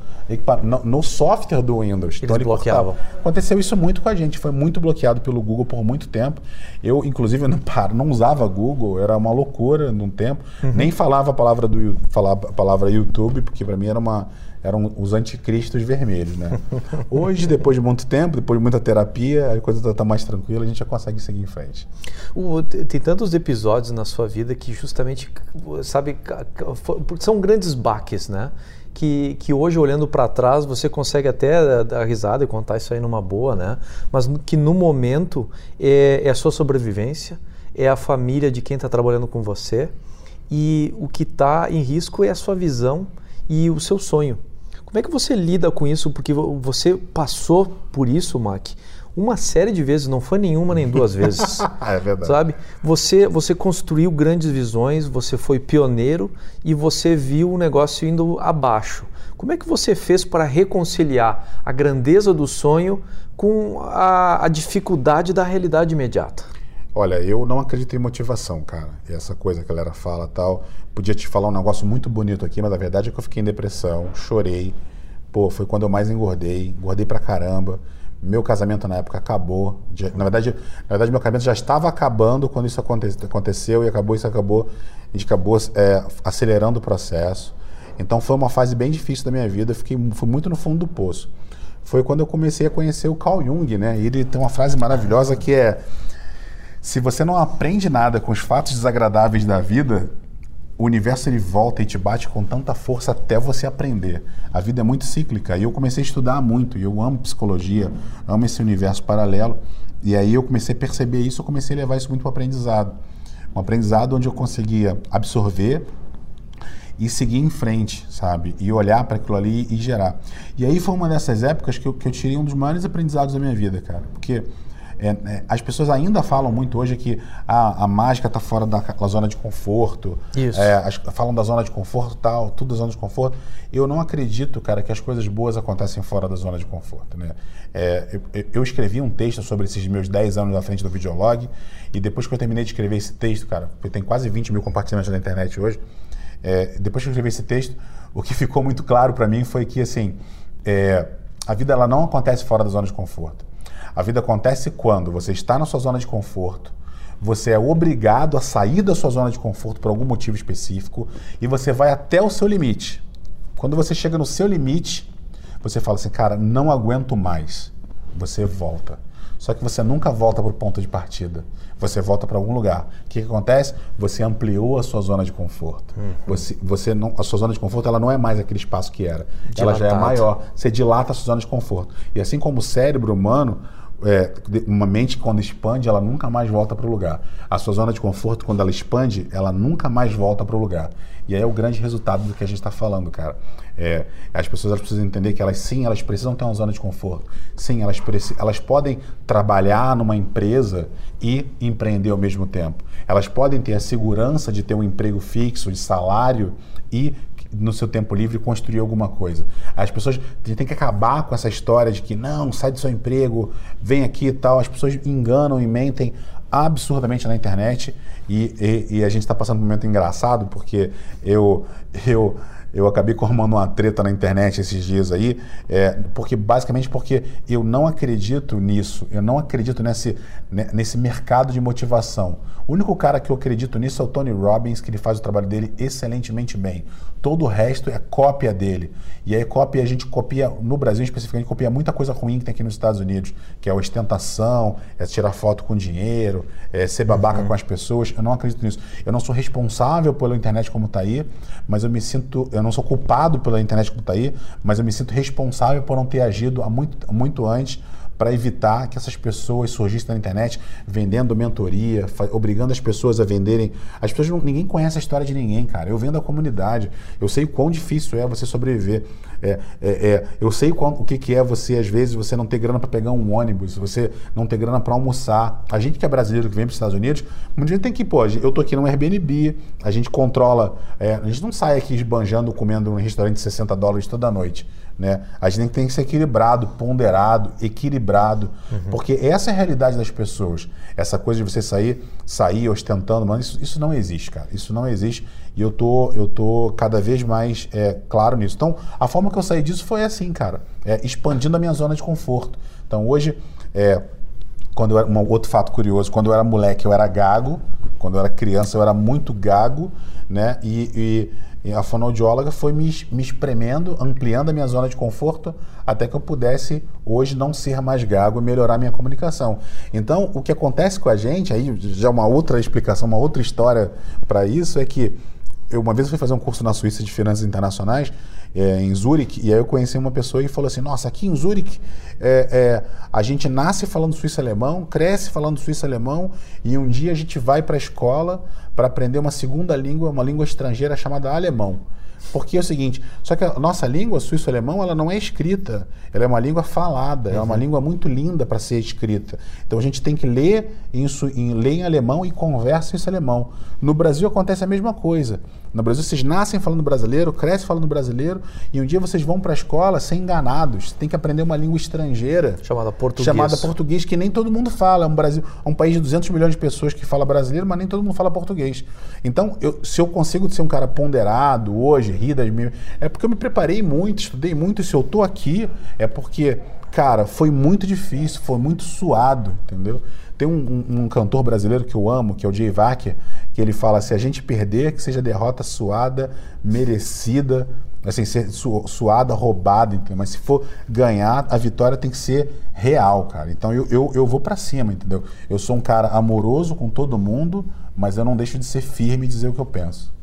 no, no software do Windows. Eles então ele bloqueavam. Aconteceu isso muito com a gente, foi muito bloqueado pelo Google por muito tempo. Eu, inclusive, não, não usava Google, era uma loucura num tempo. Uhum. Nem falava a palavra do falava a palavra YouTube, porque para mim era uma eram os anticristos vermelhos, né? Hoje, depois de muito tempo, depois de muita terapia, a coisa está mais tranquila, a gente já consegue seguir em frente. O, tem tantos episódios na sua vida que justamente, sabe, são grandes baques, né? Que, que hoje, olhando para trás, você consegue até dar risada e contar isso aí numa boa, né? Mas que no momento é, é a sua sobrevivência, é a família de quem está trabalhando com você e o que está em risco é a sua visão e o seu sonho. Como é que você lida com isso? Porque você passou por isso, Mac, uma série de vezes, não foi nenhuma nem duas vezes. é verdade. Sabe? Você, você construiu grandes visões, você foi pioneiro e você viu o negócio indo abaixo. Como é que você fez para reconciliar a grandeza do sonho com a, a dificuldade da realidade imediata? Olha, eu não acredito em motivação, cara. Essa coisa que a galera fala tal. Podia te falar um negócio muito bonito aqui, mas a verdade é que eu fiquei em depressão, chorei. Pô, foi quando eu mais engordei, engordei pra caramba. Meu casamento na época acabou. Na verdade, na verdade meu casamento já estava acabando quando isso aconteceu e acabou isso acabou a gente acabou é, acelerando o processo. Então foi uma fase bem difícil da minha vida. Eu fiquei fui muito no fundo do poço. Foi quando eu comecei a conhecer o Carl Jung, né? E ele tem uma frase maravilhosa que é: se você não aprende nada com os fatos desagradáveis da vida, o universo ele volta e te bate com tanta força até você aprender. A vida é muito cíclica e eu comecei a estudar muito. E eu amo psicologia, amo esse universo paralelo. E aí eu comecei a perceber isso, eu comecei a levar isso muito para o aprendizado. Um aprendizado onde eu conseguia absorver e seguir em frente, sabe? E olhar para aquilo ali e gerar. E aí foi uma dessas épocas que eu, que eu tirei um dos maiores aprendizados da minha vida, cara. Porque é, é, as pessoas ainda falam muito hoje que a, a mágica está fora da, da, zona de conforto. Isso. É, as, falam da zona de conforto tal, tudo da zona de conforto. Eu não acredito, cara, que as coisas boas acontecem fora da zona de conforto. Né? É, eu, eu, escrevi um texto sobre esses meus 10 anos na frente do videolog e depois que eu terminei de escrever esse texto, cara, porque tem quase 20 mil compartilhamentos na internet hoje, depois que eu escrevi esse texto, o que ficou muito claro para mim foi que, assim, é, a vida ela não acontece fora da zona de conforto. A vida acontece quando você está na sua zona de conforto, você é obrigado a sair da sua zona de conforto por algum motivo específico e você vai até o seu limite. Quando você chega no seu limite, você fala assim, cara, não aguento mais. Você volta. Só que você nunca volta para o ponto de partida. Você volta para algum lugar. O que, que, acontece? Você ampliou a sua zona de conforto. Uhum. Você, você não, a sua zona de conforto ela não é mais aquele espaço que era. Dilatado. Ela já é maior. Você dilata a sua zona de conforto. E assim como o cérebro humano, é, uma mente quando expande, ela nunca mais volta para o lugar. A sua zona de conforto, quando ela expande, ela nunca mais volta para o lugar. E aí é o grande resultado do que a gente está falando, cara. É, as pessoas precisam entender que elas sim, elas precisam ter uma zona de conforto. Sim, elas, elas podem trabalhar numa empresa e empreender ao mesmo tempo. Elas podem ter a segurança de ter um emprego fixo, de salário e no seu tempo livre construir alguma coisa. As pessoas têm que acabar com essa história de que não, sai do seu emprego, vem aqui e tal. As pessoas enganam e mentem absurdamente na internet e, e, e a gente está passando um momento engraçado porque eu eu eu acabei formando uma treta na internet esses dias aí, é, porque basicamente porque eu não acredito nisso, eu não acredito nesse, nesse mercado de motivação. O único cara que eu acredito nisso é o Tony Robbins, que ele faz o trabalho dele excelentemente bem. Todo o resto é cópia dele. E aí cópia, a gente copia, no Brasil especificamente, copia muita coisa ruim que tem aqui nos Estados Unidos, que é a ostentação, é tirar foto com dinheiro, é ser babaca uhum. com as pessoas. Eu não acredito nisso. Eu não sou responsável pela internet como está aí, mas eu me sinto, eu não sou culpado pela internet como está aí, mas eu me sinto responsável por não ter agido há muito, muito antes para evitar que essas pessoas surgissem na internet vendendo mentoria, obrigando as pessoas a venderem. As pessoas não, ninguém conhece a história de ninguém, cara. Eu vendo a comunidade, eu sei o quão difícil é você sobreviver. É, é, é, eu sei o, que, que é você, às vezes, você não ter grana para pegar um ônibus, você não ter grana para almoçar. A gente que é brasileiro, que vem para os Estados Unidos, muita gente tem que, pô, eu tô aqui no Airbnb, a gente controla, é, a gente não sai aqui esbanjando, comendo um restaurante de 60 dólares toda noite. Né? A gente tem que ser equilibrado, ponderado, equilibrado, uhum. porque essa é a realidade das pessoas. Essa coisa de você sair, sair ostentando, mano, isso, isso não existe, cara. Isso não existe e eu tô, eu tô cada vez mais é, claro nisso. Então, a forma que eu saí disso foi assim, cara, é, expandindo a minha zona de conforto. Então, hoje, é, quando era, um outro fato curioso, quando eu era moleque, eu era gago. Quando eu era criança, eu era muito gago, né? e, e a fonoaudióloga foi me, me espremendo, ampliando a minha zona de conforto, até que eu pudesse hoje não ser mais gago e melhorar minha comunicação. Então, o que acontece com a gente, aí já uma outra explicação, uma outra história para isso, é que eu uma vez fui fazer um curso na Suíça de Finanças Internacionais, é, em Zurique, e aí eu conheci uma pessoa e falou assim: Nossa, aqui em Zurique é, é, a gente nasce falando suíço-alemão, cresce falando suíço-alemão, e um dia a gente vai para a escola para aprender uma segunda língua, uma língua estrangeira chamada alemão. Porque é o seguinte, só que a nossa língua suíço-alemão, ela não é escrita, ela é uma língua falada, uhum. é uma uhum. língua muito linda para ser escrita. Então a gente tem que ler em, em, ler em alemão e conversa em alemão. No Brasil acontece a mesma coisa. No Brasil, vocês nascem falando brasileiro, crescem falando brasileiro, e um dia vocês vão para a escola sem enganados. Você tem que aprender uma língua estrangeira. Chamada português. Chamada português, que nem todo mundo fala. É um, Brasil, é um país de 200 milhões de pessoas que fala brasileiro, mas nem todo mundo fala português. Então, eu, se eu consigo ser um cara ponderado hoje, rir das minhas. É porque eu me preparei muito, estudei muito, e se eu estou aqui, é porque cara, foi muito difícil, foi muito suado, entendeu? Tem um, um, um cantor brasileiro que eu amo, que é o Jay Wacker, que ele fala: se a gente perder, que seja derrota suada, merecida, assim, ser su, suada, roubada, entendeu? Mas se for ganhar, a vitória tem que ser real, cara. Então eu, eu, eu vou para cima, entendeu? Eu sou um cara amoroso com todo mundo, mas eu não deixo de ser firme e dizer o que eu penso.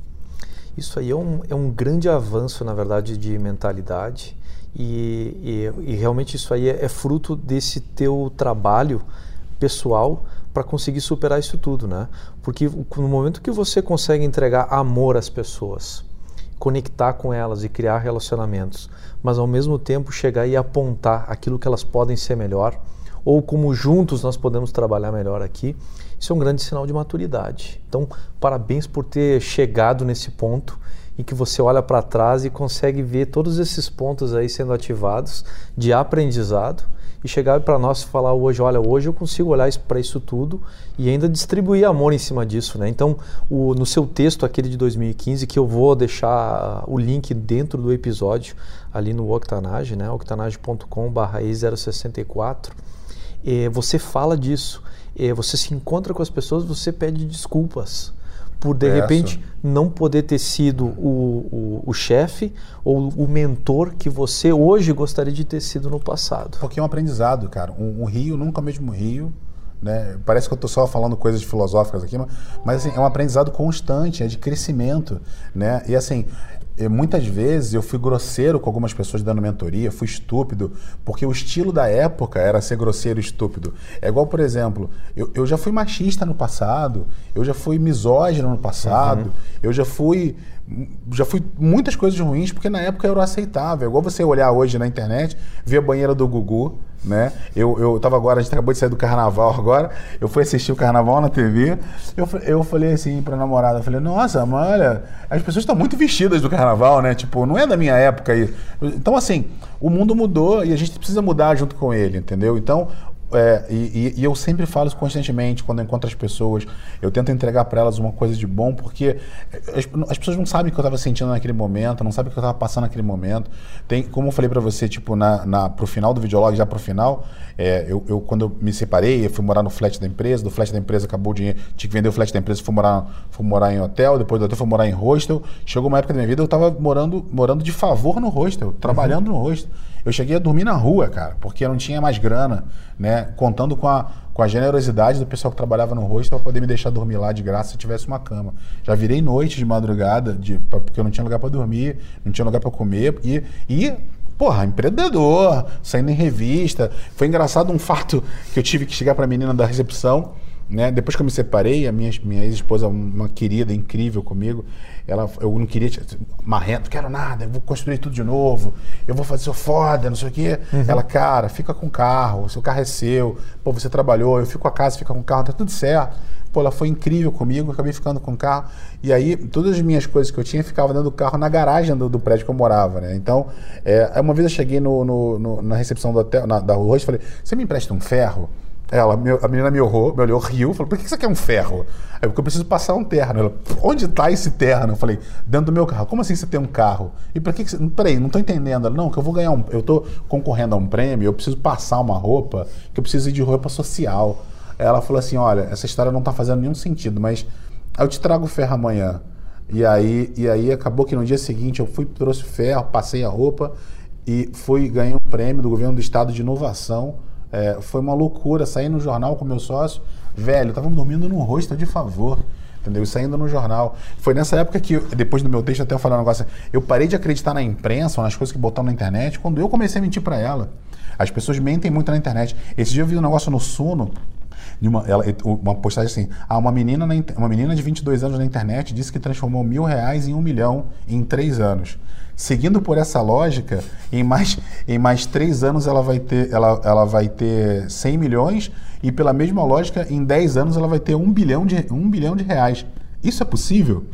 Isso aí é um, é um grande avanço, na verdade, de mentalidade. E, e, e realmente isso aí é, é, fruto desse teu trabalho pessoal para conseguir superar isso tudo, né? Porque no momento que você consegue entregar amor às pessoas, conectar com elas e criar relacionamentos, mas ao mesmo tempo chegar e apontar aquilo que elas podem ser melhor, ou como juntos nós podemos trabalhar melhor aqui, isso é um grande sinal de maturidade. Então, parabéns por ter chegado nesse ponto em que você olha para trás e consegue ver todos esses pontos aí sendo ativados de aprendizado e chegar para nós e falar hoje, olha, hoje eu consigo olhar para isso tudo e ainda distribuir amor em cima disso, né? Então, o, no seu texto aquele de 2015, que eu vou deixar o link dentro do episódio ali no Octanage, né? octanage.com/e064, é, você fala disso. É, você se encontra com as pessoas, você pede desculpas por de Peço. repente não poder ter sido o, o, o chefe ou o mentor que você hoje gostaria de ter sido no passado. Porque é um aprendizado, cara. Um, um rio nunca é o mesmo rio. Né? Parece que eu estou só falando coisas filosóficas aqui, mas assim, é um aprendizado constante, é de crescimento. Né? E assim, muitas vezes eu fui grosseiro com algumas pessoas dando mentoria, fui estúpido, porque o estilo da época era ser grosseiro e estúpido. É igual, por exemplo, eu, eu já fui machista no passado, eu já fui misógino no passado, uhum. eu já fui já fui muitas coisas ruins porque na época era aceitável. Igual você olhar hoje na internet, ver a banheira do Gugu, né? Eu, eu tava agora, a gente acabou de sair do carnaval agora, eu fui assistir o carnaval na TV, eu, eu falei assim pra namorada, eu falei, nossa, mas olha, as pessoas estão muito vestidas do carnaval, né? Tipo, não é da minha época isso. Então, assim, o mundo mudou e a gente precisa mudar junto com ele, entendeu? Então, é, e, e, eu sempre falo isso constantemente quando eu encontro as pessoas. Eu tento entregar para elas uma coisa de bom, porque as, as pessoas não sabem o que eu estava sentindo naquele momento, não sabem o que eu estava passando naquele momento. Tem, como eu falei para você, tipo, na, na, pro final do videolog, já pro final, é, eu, eu, quando eu me separei, eu fui morar no flat da empresa, do flat da empresa acabou o dinheiro, tinha que vender o flat da empresa, fui morar, fui morar em hotel, depois do hotel fui morar em hostel. Chegou uma época da minha vida, eu estava morando, morando de favor no hostel, trabalhando uhum. no hostel. Eu cheguei a dormir na rua, cara, porque eu não tinha mais grana, né? Contando com a, com a generosidade do pessoal que trabalhava no rosto para poder me deixar dormir lá de graça se tivesse uma cama. Já virei noite de madrugada, de, porque eu não tinha lugar para dormir, não tinha lugar para comer e, e porra, empreendedor, saindo em revista. Foi engraçado um fato que eu tive que chegar para a menina da recepção né? Depois que eu me separei, a minha, minha ex-esposa, uma querida, incrível comigo, ela, eu não queria, marrento, não quero nada, eu vou construir tudo de novo, eu vou fazer, sou foda, não sei o quê. Uhum. Ela, cara, fica com o carro, seu carro é seu, pô, você trabalhou, eu fico com a casa, fica com o carro, tá tudo certo. Pô, ela foi incrível comigo, acabei ficando com o carro. E aí, todas as minhas coisas que eu tinha ficava dentro do carro na garagem do, do prédio que eu morava, né? Então, é, uma vez eu cheguei no, no, no, na recepção do hotel, na, da rua e falei, você me empresta um ferro? Ela, a menina me olhou, me olhou, riu, falou: por que você quer um ferro? Aí, porque eu preciso passar um terno. Ela, onde está esse terno? Eu falei: dentro do meu carro. Como assim você tem um carro? E para que, que você. Peraí, não estou entendendo. Ela, não, que eu vou ganhar um. Eu estou concorrendo a um prêmio, eu preciso passar uma roupa, que eu preciso ir de roupa social. Ela falou assim: olha, essa história não está fazendo nenhum sentido, mas eu te trago o ferro amanhã. E aí, e aí acabou que no dia seguinte eu fui, trouxe ferro, passei a roupa e fui ganhei um prêmio do governo do estado de inovação é, foi uma loucura. Sair no jornal com meu sócio, velho, estavam dormindo no rosto de favor. Entendeu? Saindo no jornal. Foi nessa época que, depois do meu texto, até eu falei um negócio. Eu parei de acreditar na imprensa ou nas coisas que botaram na internet quando eu comecei a mentir para ela. As pessoas mentem muito na internet. Esse dia eu vi um negócio no Suno, uma, ela, uma postagem assim: ah, uma, menina na, uma menina de 22 anos na internet disse que transformou mil reais em um milhão em três anos. Seguindo por essa lógica, em mais, em mais três anos ela vai, ter, ela, ela vai ter 100 milhões e pela mesma lógica, em 10 anos ela vai ter um bilhão de, um bilhão de reais. Isso é possível?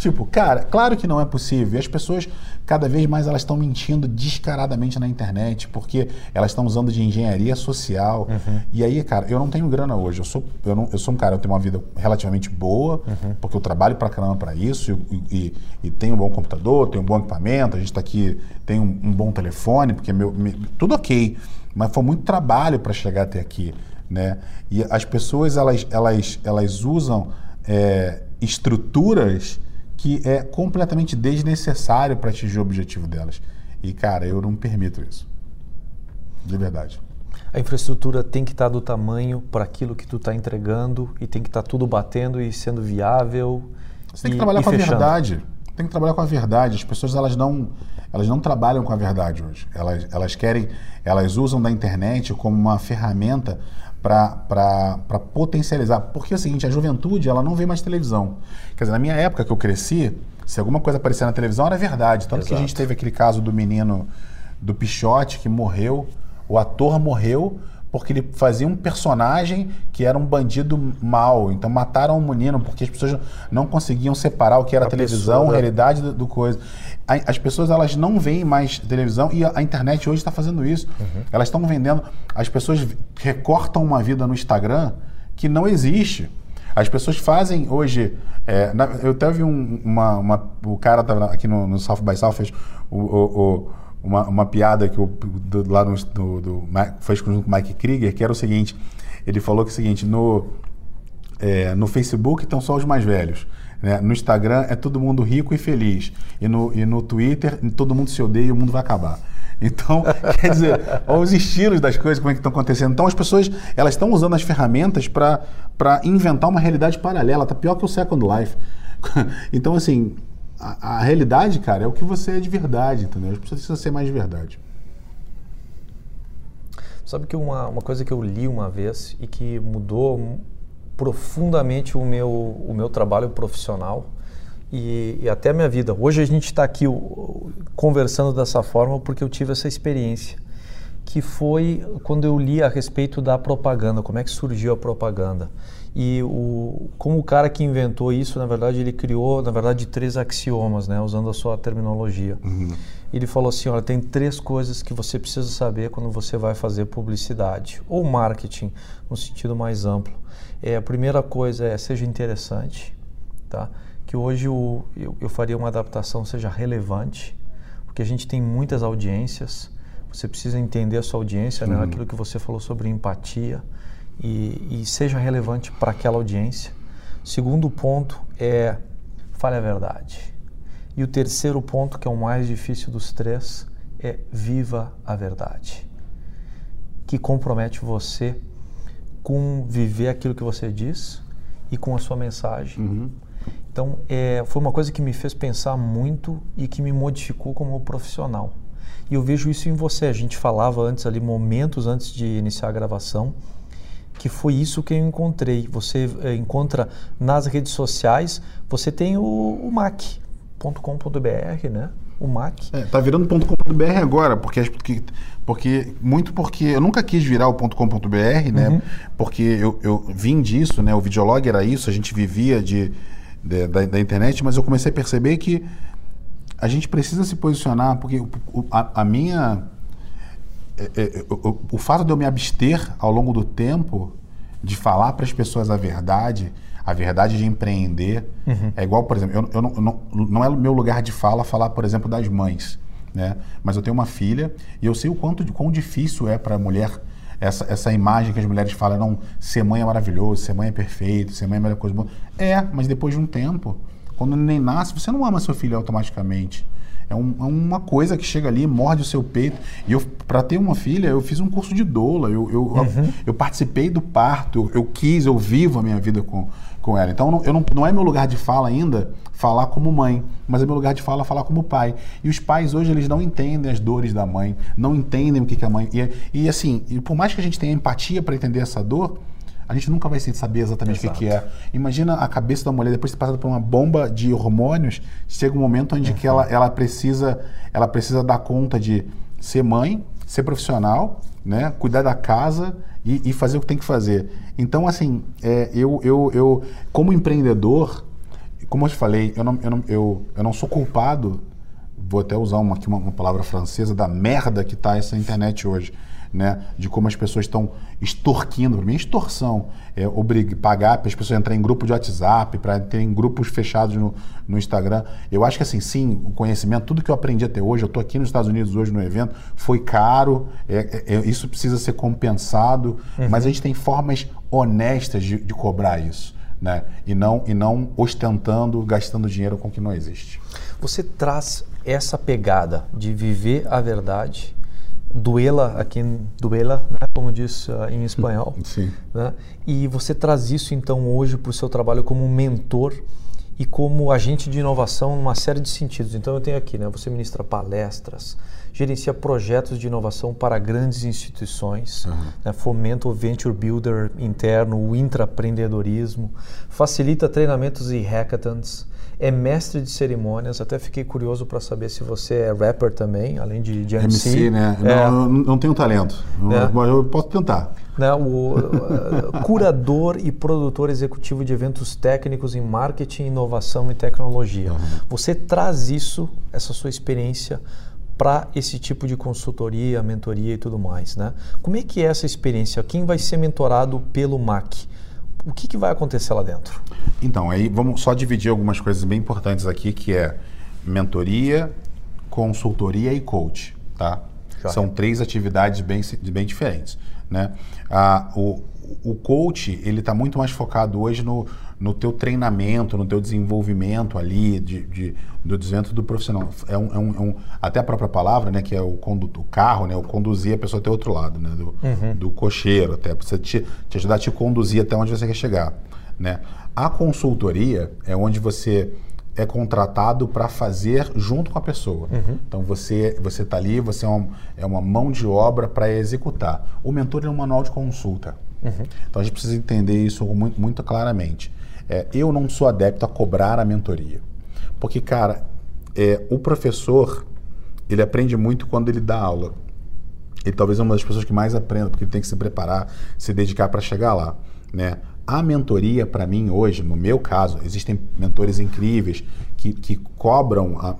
Tipo, cara, claro que não é possível. E as pessoas, cada vez mais, elas estão mentindo descaradamente na internet, porque elas estão usando de engenharia social. Uhum. E aí, cara, eu não tenho grana hoje. Eu sou, eu, não, eu sou um cara, eu tenho uma vida relativamente boa, uhum. porque eu trabalho pra caramba para isso, e, e, e, tenho um bom computador, tenho um bom equipamento, a gente está aqui, tem um, um, bom telefone, porque meu, me, tudo ok. mas foi muito trabalho para chegar até aqui, né? E as pessoas elas elas elas usam é, estruturas que é completamente desnecessário para atingir o objetivo delas. E cara, eu não permito isso, de verdade. A infraestrutura tem que estar do tamanho para aquilo que tu está entregando e tem que estar tudo batendo e sendo viável. Você tem que trabalhar com fechando. a verdade. Tem que trabalhar com a verdade. As pessoas elas não, elas não trabalham com a verdade hoje. Elas, elas querem, elas usam da internet como uma ferramenta para potencializar. Porque é o seguinte, a juventude ela não vê mais televisão. Quer dizer, na minha época que eu cresci, se alguma coisa aparecia na televisão era verdade. Tanto Exato. que a gente teve aquele caso do menino do Pichote que morreu o ator morreu porque ele fazia um personagem que era um bandido mau. Então mataram o menino porque as pessoas não conseguiam separar o que era a televisão, a realidade do, do, coisa. As pessoas elas não veem mais televisão e a, a internet hoje está fazendo isso. Uhum. Elas estão vendendo. As pessoas recortam uma vida no Instagram que não existe. As pessoas fazem hoje. É, na, eu teve um, uma, uma, O cara aqui no, no South by South fez o, o, o uma, uma piada que o do, lá no, do, do, fez com o Mike Krieger, que era o seguinte: ele falou que é o seguinte, no, é, no Facebook estão só os mais velhos. Né? No Instagram é todo mundo rico e feliz. E no, e no Twitter todo mundo se odeia e o mundo vai acabar. Então, quer dizer, olha os estilos das coisas, como é que estão acontecendo. Então, as pessoas elas estão usando as ferramentas para inventar uma realidade paralela. Está pior que o Second Life. Então, assim, a, a, realidade, cara, é o que você é de verdade, entendeu? As pessoas precisam ser mais de verdade. Sabe que uma, uma coisa que eu li uma vez e que mudou profundamente o meu, o meu trabalho profissional e, e até a minha vida. Hoje a gente está aqui conversando dessa forma porque eu tive essa experiência, que foi quando eu li a respeito da propaganda, como é que surgiu a propaganda. E o, como o cara que inventou isso, na verdade, ele criou, na verdade, três axiomas, né, usando a sua terminologia. Uhum. Ele falou assim, olha, tem três coisas que você precisa saber quando você vai fazer publicidade ou marketing, no sentido mais amplo. É, a primeira coisa é seja interessante, tá? Que hoje o, eu, eu faria uma adaptação seja relevante, porque a gente tem muitas audiências. Você precisa entender a sua audiência, né? uhum. né? Aquilo que você falou sobre empatia e, e seja relevante para aquela audiência. Segundo ponto é fale a verdade. E o terceiro ponto, que é o mais difícil dos três, é viva a verdade, que compromete você com viver aquilo que você diz e com a sua mensagem. Uhum. Então, é, foi uma coisa que me fez pensar muito e que me modificou como profissional. E eu vejo isso em você. A gente falava antes ali, momentos antes de iniciar a gravação, que foi isso que eu encontrei. Você é, encontra nas redes sociais, você tem o, o mac.com.br, né? O Mac. É, tá virando .com.br agora, porque, porque, porque muito porque eu nunca quis virar o .com.br, né? Uhum. Porque eu, eu vim disso, né? O videolog era isso, a gente vivia de, de da, da, internet, mas eu comecei a perceber que a gente precisa se posicionar, porque a, a minha é, é, o, o, fato de eu me abster ao longo do tempo de falar para as pessoas a verdade, a verdade de empreender, uhum. é igual, por exemplo, eu, eu, não, não, não é o meu lugar de fala falar, por exemplo, das mães, né? Mas eu tenho uma filha e eu sei o quanto, quão difícil é para a mulher essa, essa imagem que as mulheres falam, não, ser mãe é maravilhoso, ser mãe é perfeito, ser mãe é a melhor coisa boa. É, mas depois de um tempo, quando nem nasce, você não ama seu filho automaticamente. É, um, é, uma coisa que chega ali, morde o seu peito. E eu, para ter uma filha, eu fiz um curso de doula. Eu, eu, uhum. eu, eu participei do parto. Eu, eu, quis, eu vivo a minha vida com, com ela. Então, não, eu não, não é meu lugar de fala ainda falar como mãe, mas é meu lugar de fala falar como pai. E os pais hoje eles não entendem as dores da mãe, não entendem o que, que a mãe. E, e assim, e por mais que a gente tenha empatia para entender essa dor, a gente nunca vai saber exatamente Exato. o que, que, é. Imagina a cabeça da mulher depois de ter passado por uma bomba de hormônios, chega um momento onde uhum. que ela, ela, precisa, ela precisa dar conta de ser mãe, ser profissional, né, cuidar da casa e, e fazer o que tem que fazer. Então, assim, é, eu, eu, eu, como empreendedor, como eu te falei, eu não, eu não, eu, eu não sou culpado, vou até usar uma, aqui uma, uma palavra francesa, da merda que está essa internet hoje. Né? De como as pessoas estão extorquindo, para mim é extorsão, é obrig, pagar para as pessoas entrarem em grupo de WhatsApp, para terem grupos fechados no, no Instagram. Eu acho que assim, sim, o conhecimento, tudo que eu aprendi até hoje, eu estou aqui nos Estados Unidos hoje no evento, foi caro, é, é, isso precisa ser compensado, uhum. mas a gente tem formas honestas de, de cobrar isso. Né? E, não, e não ostentando, gastando dinheiro com o que não existe. Você traz essa pegada de viver a verdade, duela aqui duela, né, como diz uh, em espanhol, Sim. Né? E você traz isso então hoje para o seu trabalho como mentor e como agente de inovação numa série de sentidos. Então eu tenho aqui, né, você ministra palestras, gerencia projetos de inovação para grandes instituições, uhum. né, fomenta o venture builder interno, o intraempreendedorismo, facilita treinamentos e hackathons, é mestre de cerimônias. Até fiquei curioso para saber se você é rapper também, além de, de MC. MC, né? É. Não, não tenho talento, é. mas eu posso tentar. Né, o uh, curador e produtor executivo de eventos técnicos em marketing, inovação e tecnologia. Uhum. Você traz isso, essa sua experiência, para esse tipo de consultoria, mentoria e tudo mais, né? Como é que é essa experiência? Quem vai ser mentorado pelo MAC? O que, que vai acontecer lá dentro? Então, aí vamos só dividir algumas coisas bem importantes aqui, que é mentoria, consultoria e coach, tá? São três atividades bem, bem diferentes, né? Ah, o, o coach, ele está muito mais focado hoje no, no teu treinamento, no teu desenvolvimento ali, de, de do desenvolvimento do profissional. É um, é um, é um, até a própria palavra, né, que é o, conduto, o carro, né, o conduzir a pessoa até o outro lado, né, do, uhum. do cocheiro, até, para te, te ajudar a te conduzir até onde você quer chegar. Né? A consultoria é onde você é contratado para fazer junto com a pessoa. Uhum. Então você você está ali, você é uma, é uma mão de obra para executar. O mentor é um manual de consulta. Uhum. Então a gente precisa entender isso muito, muito claramente. É, eu não sou adepto a cobrar a mentoria. Porque, cara, é, o professor, ele aprende muito quando ele dá aula. Ele talvez é uma das pessoas que mais aprenda, porque ele tem que se preparar, se dedicar para chegar lá. Né? A mentoria, para mim, hoje, no meu caso, existem mentores incríveis que, que cobram. A,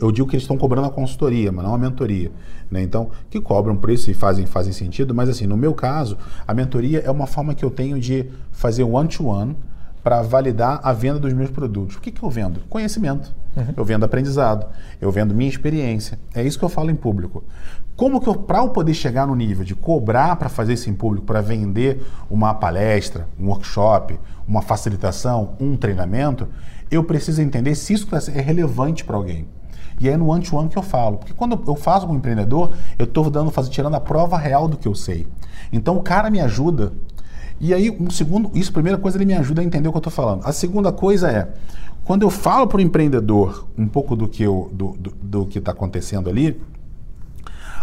eu digo que eles estão cobrando a consultoria, mas não a mentoria. Né? Então, que cobram por isso e fazem, fazem sentido, mas assim, no meu caso, a mentoria é uma forma que eu tenho de fazer one-to-one. -one, para validar a venda dos meus produtos. O que, que eu vendo? Conhecimento. Uhum. Eu vendo aprendizado. Eu vendo minha experiência. É isso que eu falo em público. Como que eu, para eu poder chegar no nível de cobrar para fazer isso em público, para vender uma palestra, um workshop, uma facilitação, um treinamento, eu preciso entender se isso é relevante para alguém. E é no one-to-one que eu falo. Porque quando eu faço com um empreendedor, eu estou dando, fazendo, tirando a prova real do que eu sei. Então o cara me ajuda e aí, um segundo, isso, primeira coisa, ele me ajuda a entender o que eu estou falando. A segunda coisa é, quando eu falo para o empreendedor um pouco do que do, do, do que está acontecendo ali,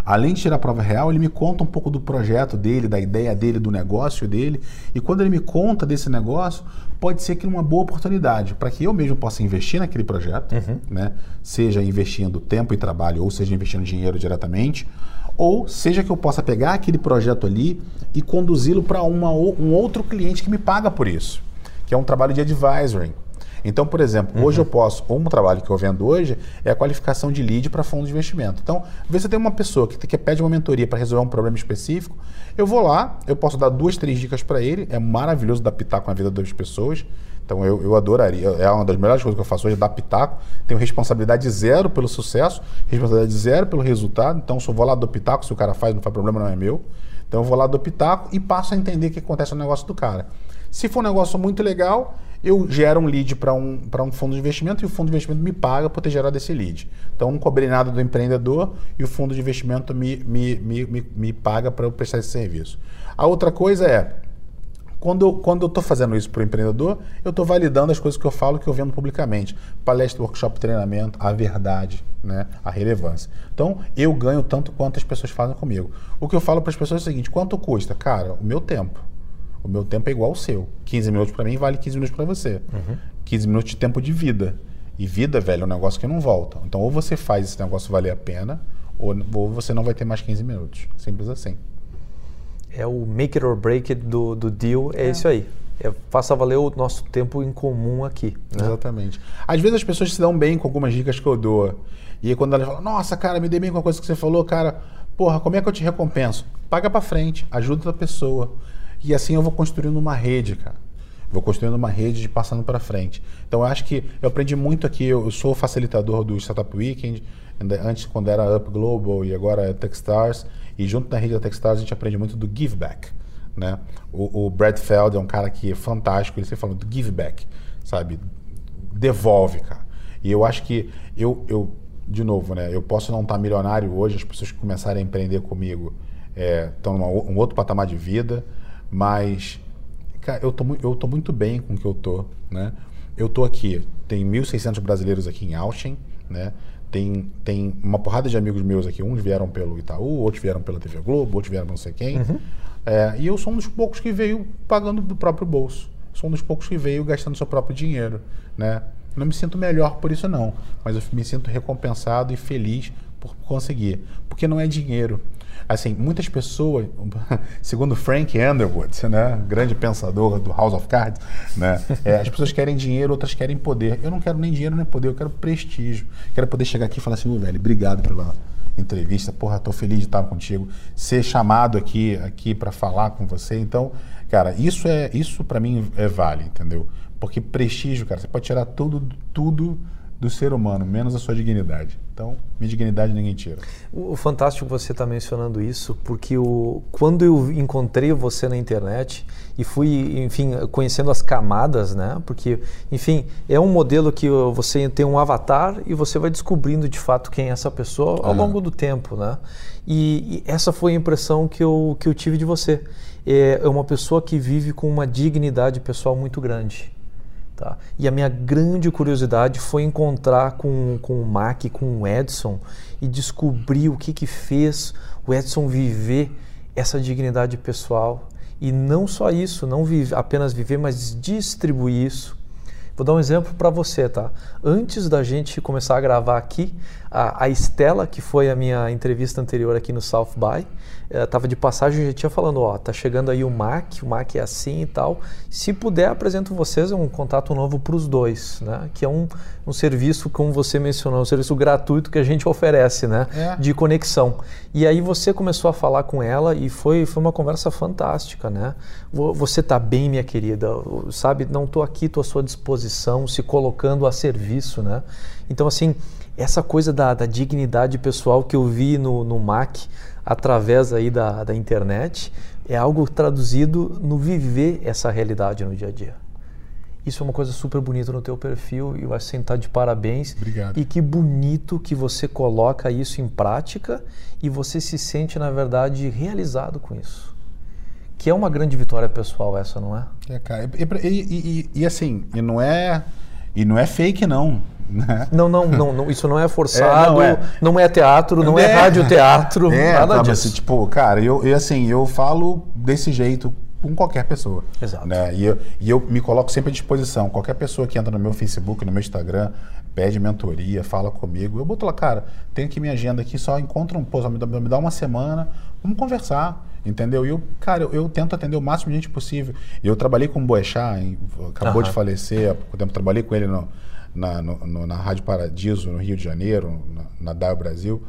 além de tirar a prova real, ele me conta um pouco do projeto dele, da ideia dele, do negócio dele. E quando ele me conta desse negócio, pode ser que uma boa oportunidade para que eu mesmo possa investir naquele projeto, uhum. né? seja investindo tempo e trabalho ou seja investindo dinheiro diretamente, ou seja que eu possa pegar aquele projeto ali e conduzi-lo para um outro cliente que me paga por isso, que é um trabalho de advisory. Então, por exemplo, uhum. hoje eu posso, um trabalho que eu vendo hoje é a qualificação de lead para fundo de investimento. Então, às vezes você tem uma pessoa que, que pede uma mentoria para resolver um problema específico, eu vou lá, eu posso dar duas, três dicas para ele, é maravilhoso dar pitaco na vida das pessoas. Então eu, eu adoraria. É uma das melhores coisas que eu faço hoje, é dar pitaco. Tenho responsabilidade zero pelo sucesso, responsabilidade zero pelo resultado. Então, se eu vou lá do pitaco, se o cara faz, não faz problema, não é meu. Então eu vou lá do pitaco e passo a entender o que acontece no negócio do cara. Se for um negócio muito legal, eu gero um lead para um, um fundo de investimento e o fundo de investimento me paga por ter gerado esse lead. Então não cobrei nada do empreendedor e o fundo de investimento me, me, me, me, me paga para eu prestar esse serviço. A outra coisa é, quando quando eu estou fazendo isso para o empreendedor, eu estou validando as coisas que eu falo que eu vendo publicamente. Palestra, workshop, treinamento, a verdade, né? a relevância. Então, eu ganho tanto quanto as pessoas fazem comigo. O que eu falo para as pessoas é o seguinte, quanto custa? Cara, o meu tempo. O meu tempo é igual ao seu. 15 minutos para mim vale 15 minutos para você. Uhum. 15 minutos de tempo de vida. E vida, velho, é um negócio que não volta. Então, ou você faz esse negócio valer a pena, ou, ou você não vai ter mais 15 minutos. Simples assim é o make it or break it do, do deal, é, é. isso aí. É, faça valer o nosso tempo em comum aqui. Né? Exatamente. Às vezes as pessoas se dão bem com algumas dicas que eu dou. E aí quando elas falam, nossa, cara, me dei bem com a coisa que você falou, cara, Porra, como é que eu te recompenso? Paga para frente, ajuda a pessoa. E assim eu vou construindo uma rede, cara. Vou construindo uma rede de passando para frente. Então eu acho que eu aprendi muito aqui. Eu sou facilitador do Startup Weekend, antes quando era Up Global e agora é Techstars. E junto na rede da Techstars a gente aprende muito do give back. Né? O, o Brad Feld é um cara que é fantástico. Ele sempre fala do give back, sabe? Devolve, cara. E eu acho que eu, eu de novo, né? Eu posso não estar milionário hoje. As pessoas que começarem a empreender comigo estão é, num outro patamar de vida, mas cara, eu tô, eu tô muito bem com o que eu tô, né? Eu tô aqui, tem 1.600 brasileiros aqui em Austin, né? Tem, tem uma porrada de amigos meus aqui, uns vieram pelo Itaú, outros vieram pela TV Globo, outros vieram não sei quem. Uhum. É, e eu sou um dos poucos que veio pagando do próprio bolso. Sou um dos poucos que veio gastando seu próprio dinheiro, né? Não me sinto melhor por isso não, mas eu me sinto recompensado e feliz por conseguir, porque não é dinheiro, assim, muitas pessoas, segundo Frank Underwood, né, grande pensador do House of Cards, né, é, as pessoas querem dinheiro, outras querem poder. Eu não quero nem dinheiro nem poder, eu quero prestígio. Quero poder chegar aqui e falar assim, oh, velho, obrigado pela entrevista, porra, tô feliz de estar contigo, ser chamado aqui aqui para falar com você. Então, cara, isso é isso para mim é vale, entendeu? Porque prestígio, cara, você pode tirar tudo tudo do ser humano, menos a sua dignidade. Então, minha dignidade ninguém tira. O, fantástico você estar tá mencionando isso, porque o, quando eu encontrei você na internet e fui, enfim, conhecendo as camadas, né? Porque, enfim, é um modelo que você tem um avatar e você vai descobrindo de fato quem é essa pessoa ao é. longo do tempo, né? E, e, essa foi a impressão que eu, que eu tive de você. É, é uma pessoa que vive com uma dignidade pessoal muito grande. Tá? E a minha grande curiosidade foi encontrar com, com o Mac, com o Edson e descobrir o que, que fez o Edson viver essa dignidade pessoal. E não só isso, não vive, apenas viver, mas distribuir isso. Vou dar um exemplo para você, tá? Antes da gente começar a gravar aqui, a, a Estela, que foi a minha entrevista anterior aqui no South By, estava eh, de passagem e já tinha falando, ó, tá chegando aí o Mac, o Mac é assim e tal. Se puder, apresento vocês um contato novo para os dois, né? Que é um, um serviço, como você mencionou, um serviço gratuito que a gente oferece, né? É. De conexão. E aí você começou a falar com ela e foi, foi uma conversa fantástica, né? Você tá bem, minha querida, sabe? Não tô aqui, tô à sua disposição, se colocando a serviço, né? Então, assim, essa coisa da, da dignidade pessoal que eu vi no, no MAC através aí da, da internet é algo traduzido no viver essa realidade no dia a dia. Isso é uma coisa super bonita no teu perfil e vai sentar de parabéns. Obrigado. E que bonito que você coloca isso em prática e você se sente, na verdade, realizado com isso. Que é uma grande vitória pessoal essa, não é? É, cara. E, e, e, e assim, e não é e não é fake não. Né? Não, não, não, não, isso não é forçado, é, não, é. não, é. teatro, não é, é radioteatro, é, nada disso. Assim, tipo, cara, eu, eu, assim, eu falo desse jeito com qualquer pessoa. Exato. Né? E, eu, e eu me coloco sempre à disposição. Qualquer pessoa que entra no meu Facebook, no meu Instagram, pede mentoria, fala comigo, eu boto lá, cara, tem aqui minha agenda aqui, só encontra um, pô, me dá, me dá uma semana, vamos conversar, entendeu? E eu, cara, eu, eu, tento atender o máximo de gente possível. Eu trabalhei com o Boechat, acabou de falecer há pouco tempo, trabalhei com ele no na, no, na Rádio Paradiso, no Rio de Janeiro, na, na Brasil.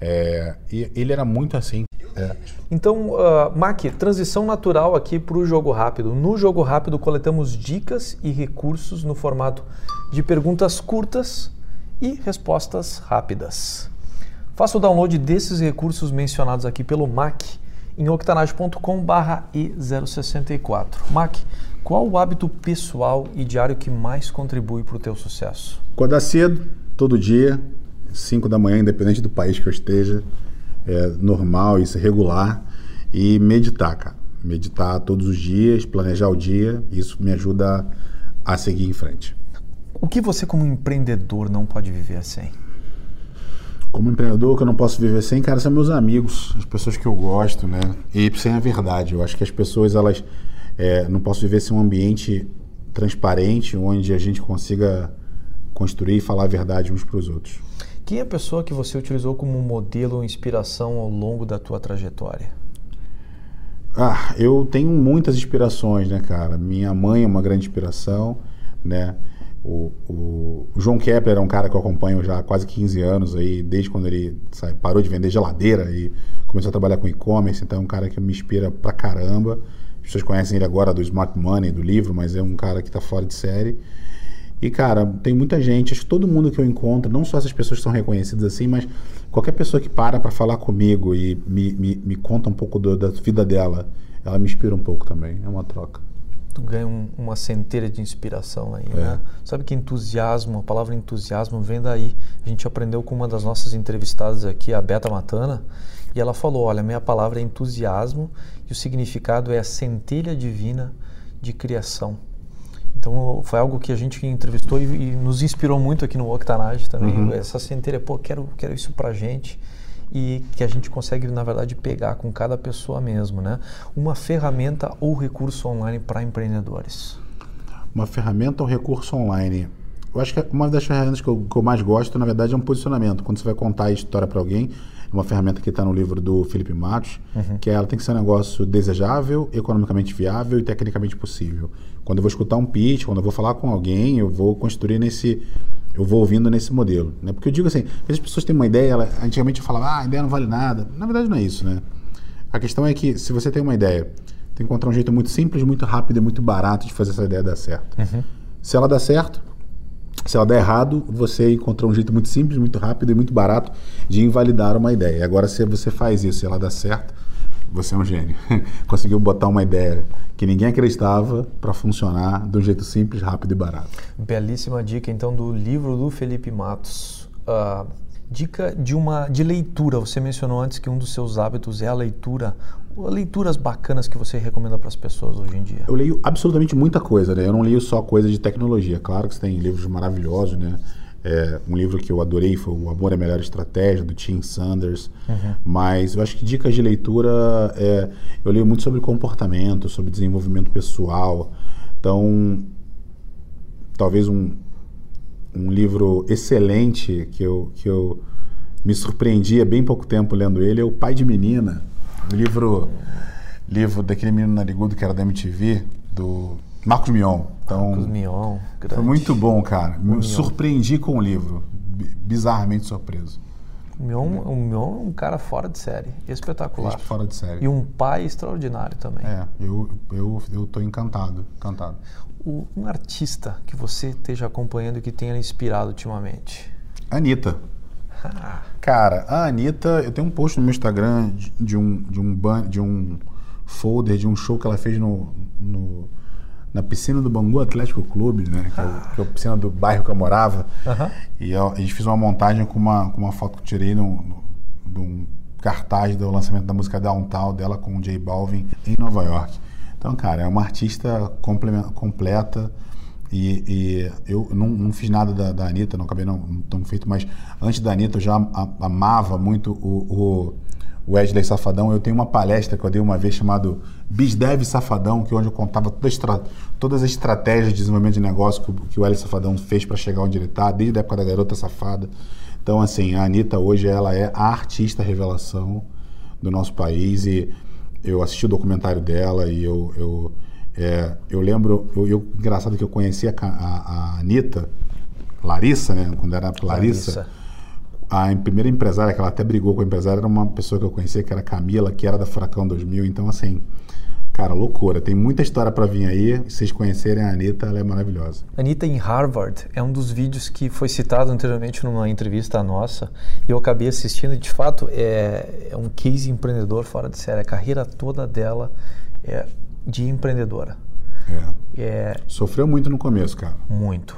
É, e ele era muito assim. É. Então, uh, Mac, transição natural aqui para o jogo rápido. No jogo rápido, coletamos dicas e recursos no formato de perguntas curtas e respostas rápidas. Faça o download desses recursos mencionados aqui pelo Mac em octanage.com/e064. Mac, qual o hábito pessoal e diário que mais contribui para o teu sucesso? Acordar cedo, todo dia, 5 da manhã, independente do país que eu esteja, é normal, isso é regular. E meditar, cara. Meditar todos os dias, planejar o dia, isso me ajuda a seguir em frente. O que você, como empreendedor, não pode viver sem? Como empreendedor, o que eu não posso viver sem, cara, são meus amigos, as pessoas que eu gosto, né? E sem a verdade. Eu acho que as pessoas, elas é, não posso viver sem um ambiente transparente, onde a gente consiga construir e falar a verdade uns para os outros. Quem é a pessoa que você utilizou como modelo ou inspiração ao longo da tua trajetória? Ah, eu tenho muitas inspirações, né, cara? Minha mãe é uma grande inspiração, né? O, o, o, João Kepler é um cara que eu acompanho já há quase 15 anos, aí, desde quando ele sabe, parou de vender geladeira e começou a trabalhar com e-commerce, então é um cara que me inspira pra caramba. As pessoas conhecem ele agora do Smart Money, do livro, mas é um cara que está fora de série. E, cara, tem muita gente, acho que todo mundo que eu encontro, não só essas pessoas que são reconhecidas assim, mas qualquer pessoa que para para falar comigo e me, me, me conta um pouco do, da vida dela, ela me inspira um pouco também. É uma troca tu ganha um, uma centelha de inspiração aí, é. né? Sabe que entusiasmo, a palavra entusiasmo vem daí. A gente aprendeu com uma das nossas entrevistadas aqui, a Beta Matana, e ela falou: olha, minha palavra é entusiasmo e o significado é a centelha divina de criação. Então foi algo que a gente entrevistou e, e nos inspirou muito aqui no Octanage também. Uhum. Essa centelha, pô, quero, quero isso pra gente e que a gente consegue, na verdade, pegar com cada pessoa mesmo, né? Uma ferramenta ou recurso online para empreendedores. Uma ferramenta ou recurso online. Eu acho que uma das ferramentas que eu, que eu mais gosto, na verdade, é um posicionamento. Quando você vai contar a história para alguém, uma ferramenta que está no livro do Felipe Matos, uhum. que é, ela tem que ser um negócio desejável, economicamente viável e tecnicamente possível. Quando eu vou escutar um pitch, quando eu vou falar com alguém, eu vou construir nesse eu vou ouvindo nesse modelo. Né? Porque eu digo assim, as pessoas têm uma ideia, ela, antigamente eu falava, ah, a ideia não vale nada. Na verdade não é isso, né? A questão é que se você tem uma ideia, tem que encontrar um jeito muito simples, muito rápido e muito barato de fazer essa ideia dar certo. Uhum. Se ela dá certo, se ela der errado, você encontrou um jeito muito simples, muito rápido e muito barato de invalidar uma ideia. Agora, se você faz isso e ela dá certo, você é um gênio. Conseguiu botar uma ideia que ninguém acreditava para funcionar de um jeito simples, rápido e barato. Belíssima dica, então, do livro do Felipe Matos. Uh, dica de uma de leitura. Você mencionou antes que um dos seus hábitos é a leitura. Leituras bacanas que você recomenda para as pessoas hoje em dia? Eu leio absolutamente muita coisa, né? Eu não leio só coisa de tecnologia. Claro que você tem livros maravilhosos, né? É, um livro que eu adorei foi O Amor é a Melhor Estratégia, do Tim Sanders. Uhum. Mas eu acho que dicas de leitura, é, eu leio muito sobre comportamento, sobre desenvolvimento pessoal. Então, talvez um, um livro excelente que eu, que eu me surpreendi há bem pouco tempo lendo ele é O Pai de Menina. Livro, livro daquele menino narigudo que era da MTV, do Marcos Mion. Então, Marcos Mion, grande. Foi muito bom, cara. Me surpreendi com o livro. Bizarramente surpreso. O Mion, o Mion é um cara fora de série. Espetacular. Fora de série. E um pai extraordinário também. É, eu, eu, eu tô encantado. Encantado. O, um artista que você esteja acompanhando e que tenha inspirado ultimamente? Anitta. Ah. Cara, a Anitta, eu tenho um post no meu Instagram de, de um, de, um, de um folder de um show que ela fez no, no na piscina do Bangu Atlético Clube, né? Que, é, que é a piscina do bairro que eu morava. Uhum. E eu, a gente fez uma montagem com uma, com uma foto que eu tirei de um cartaz do lançamento da música Downtown dela com o J Balvin em Nova York. Então, cara, é uma artista completa. E, e eu não, não, fiz nada da, da Anitta, não acabei não, não feito, mas antes da Anitta eu já amava muito o, o Wesley Safadão. Eu tenho uma palestra que eu dei uma vez chamado BizDev Safadão, que é onde eu contava todas, todas as estratégias de desenvolvimento de negócio que, que o Wesley Safadão fez para chegar onde ele está, desde a época da Garota Safada. Então, assim, a Anitta hoje ela é a artista revelação do nosso país e eu assisti o documentário dela e eu, eu, é, eu lembro, eu, eu, engraçado que eu conheci a, a, a Anitta, Larissa, né, quando era Larissa, Larissa a primeira empresária, que ela até brigou com a empresária, era uma pessoa que eu conhecia, que era Camila, que era da Furacão 2000. Então, assim, cara, loucura. Tem muita história para vir aí. Se vocês conhecerem a Anitta, ela é maravilhosa. Anitta em Harvard é um dos vídeos que foi citado anteriormente numa entrevista nossa. E eu acabei assistindo e, de fato, é, é um case empreendedor fora de série. A carreira toda dela é de empreendedora. É. é. Sofreu muito no começo, cara. Muito.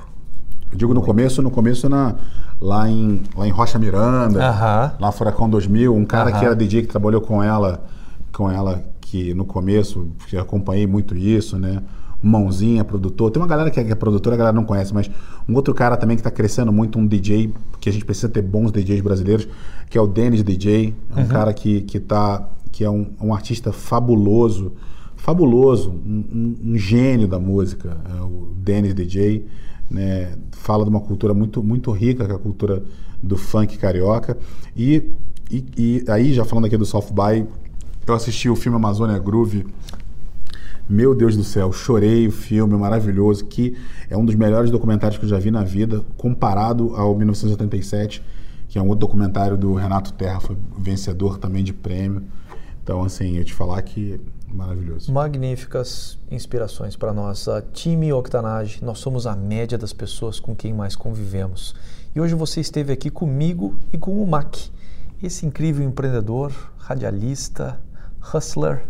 Eu digo no começo, no começo na lá em, lá em Rocha Miranda, uh -huh. lá Furacão 2000, um cara uh -huh. que era DJ que trabalhou com ela, com ela que no começo, que acompanhei muito isso, né? Mãozinha, produtor. Tem uma galera que é, que é produtora, a galera não conhece, mas um outro cara também que está crescendo muito, um DJ, que a gente precisa ter bons DJs brasileiros, que é o Dennis DJ. É um uhum. cara que, que, tá, que é um, um artista fabuloso, fabuloso, um, um, um, gênio da música, é o Dennis DJ né, fala de uma cultura muito, muito rica, que é a cultura do funk carioca. E, e, e aí, já falando aqui do Soft By, eu assisti o filme Amazônia Groove Meu Deus do céu, chorei o filme maravilhoso, que é um dos melhores documentários que eu já vi na vida, comparado ao 1987, que é um outro documentário do Renato Terra, foi vencedor também de prêmio. Então, assim, eu te falar que maravilhoso. Magníficas inspirações para nós. A time Octanage, nós somos a média das pessoas com quem mais convivemos. E hoje você esteve aqui comigo e com o Mac, esse incrível empreendedor, radialista, hustler,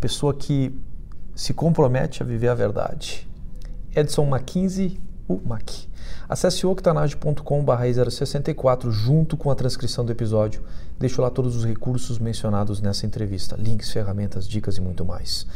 pessoa que se compromete a viver a verdade. Edson Mackenzie, o Mac. Acesse octanage.com.br 064 junto com a transcrição do episódio. Deixo lá todos os recursos mencionados nessa entrevista, links, ferramentas, dicas e muito mais.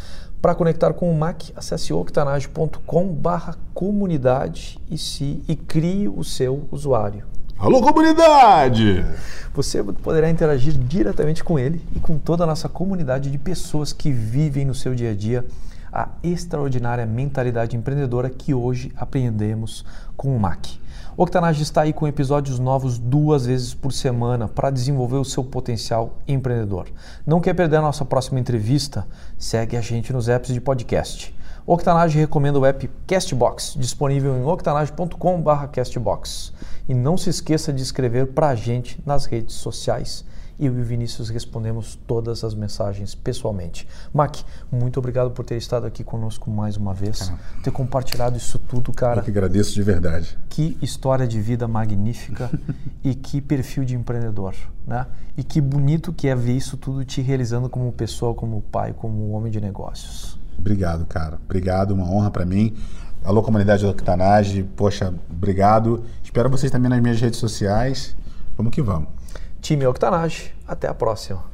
Para conectar com o Mac, acesse octanage.com.br comunidade e, se, e crie o seu usuário. Alô, comunidade! Você poderá interagir diretamente com ele e com toda a nossa comunidade de pessoas que vivem no seu dia a dia a extraordinária mentalidade empreendedora que hoje apreendemos com o MAC. O Octanage está aí com episódios novos duas vezes por semana para desenvolver o seu potencial empreendedor. Não quer perder a nossa próxima entrevista? Segue a gente nos apps de podcast. Octanage recomenda o app Castbox, disponível em octanage.com/castbox. E não se esqueça de escrever para a gente nas redes sociais e eu e o Vinícius respondemos todas as mensagens pessoalmente. Mac, muito obrigado por ter estado aqui conosco mais uma vez, ter compartilhado isso tudo, cara. Eu que agradeço de verdade. Que história de vida magnífica e que perfil de empreendedor, né? E que bonito que é ver isso tudo te realizando como pessoa, como pai, como homem de negócios. Obrigado, cara. Obrigado, uma honra para mim. Alô, comunidade do Octanage, poxa, obrigado. Espero vocês também nas minhas redes sociais. Vamos que vamos. Time Octanage, até a próxima.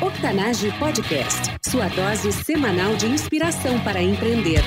Octanage Podcast, sua dose semanal de inspiração para empreender.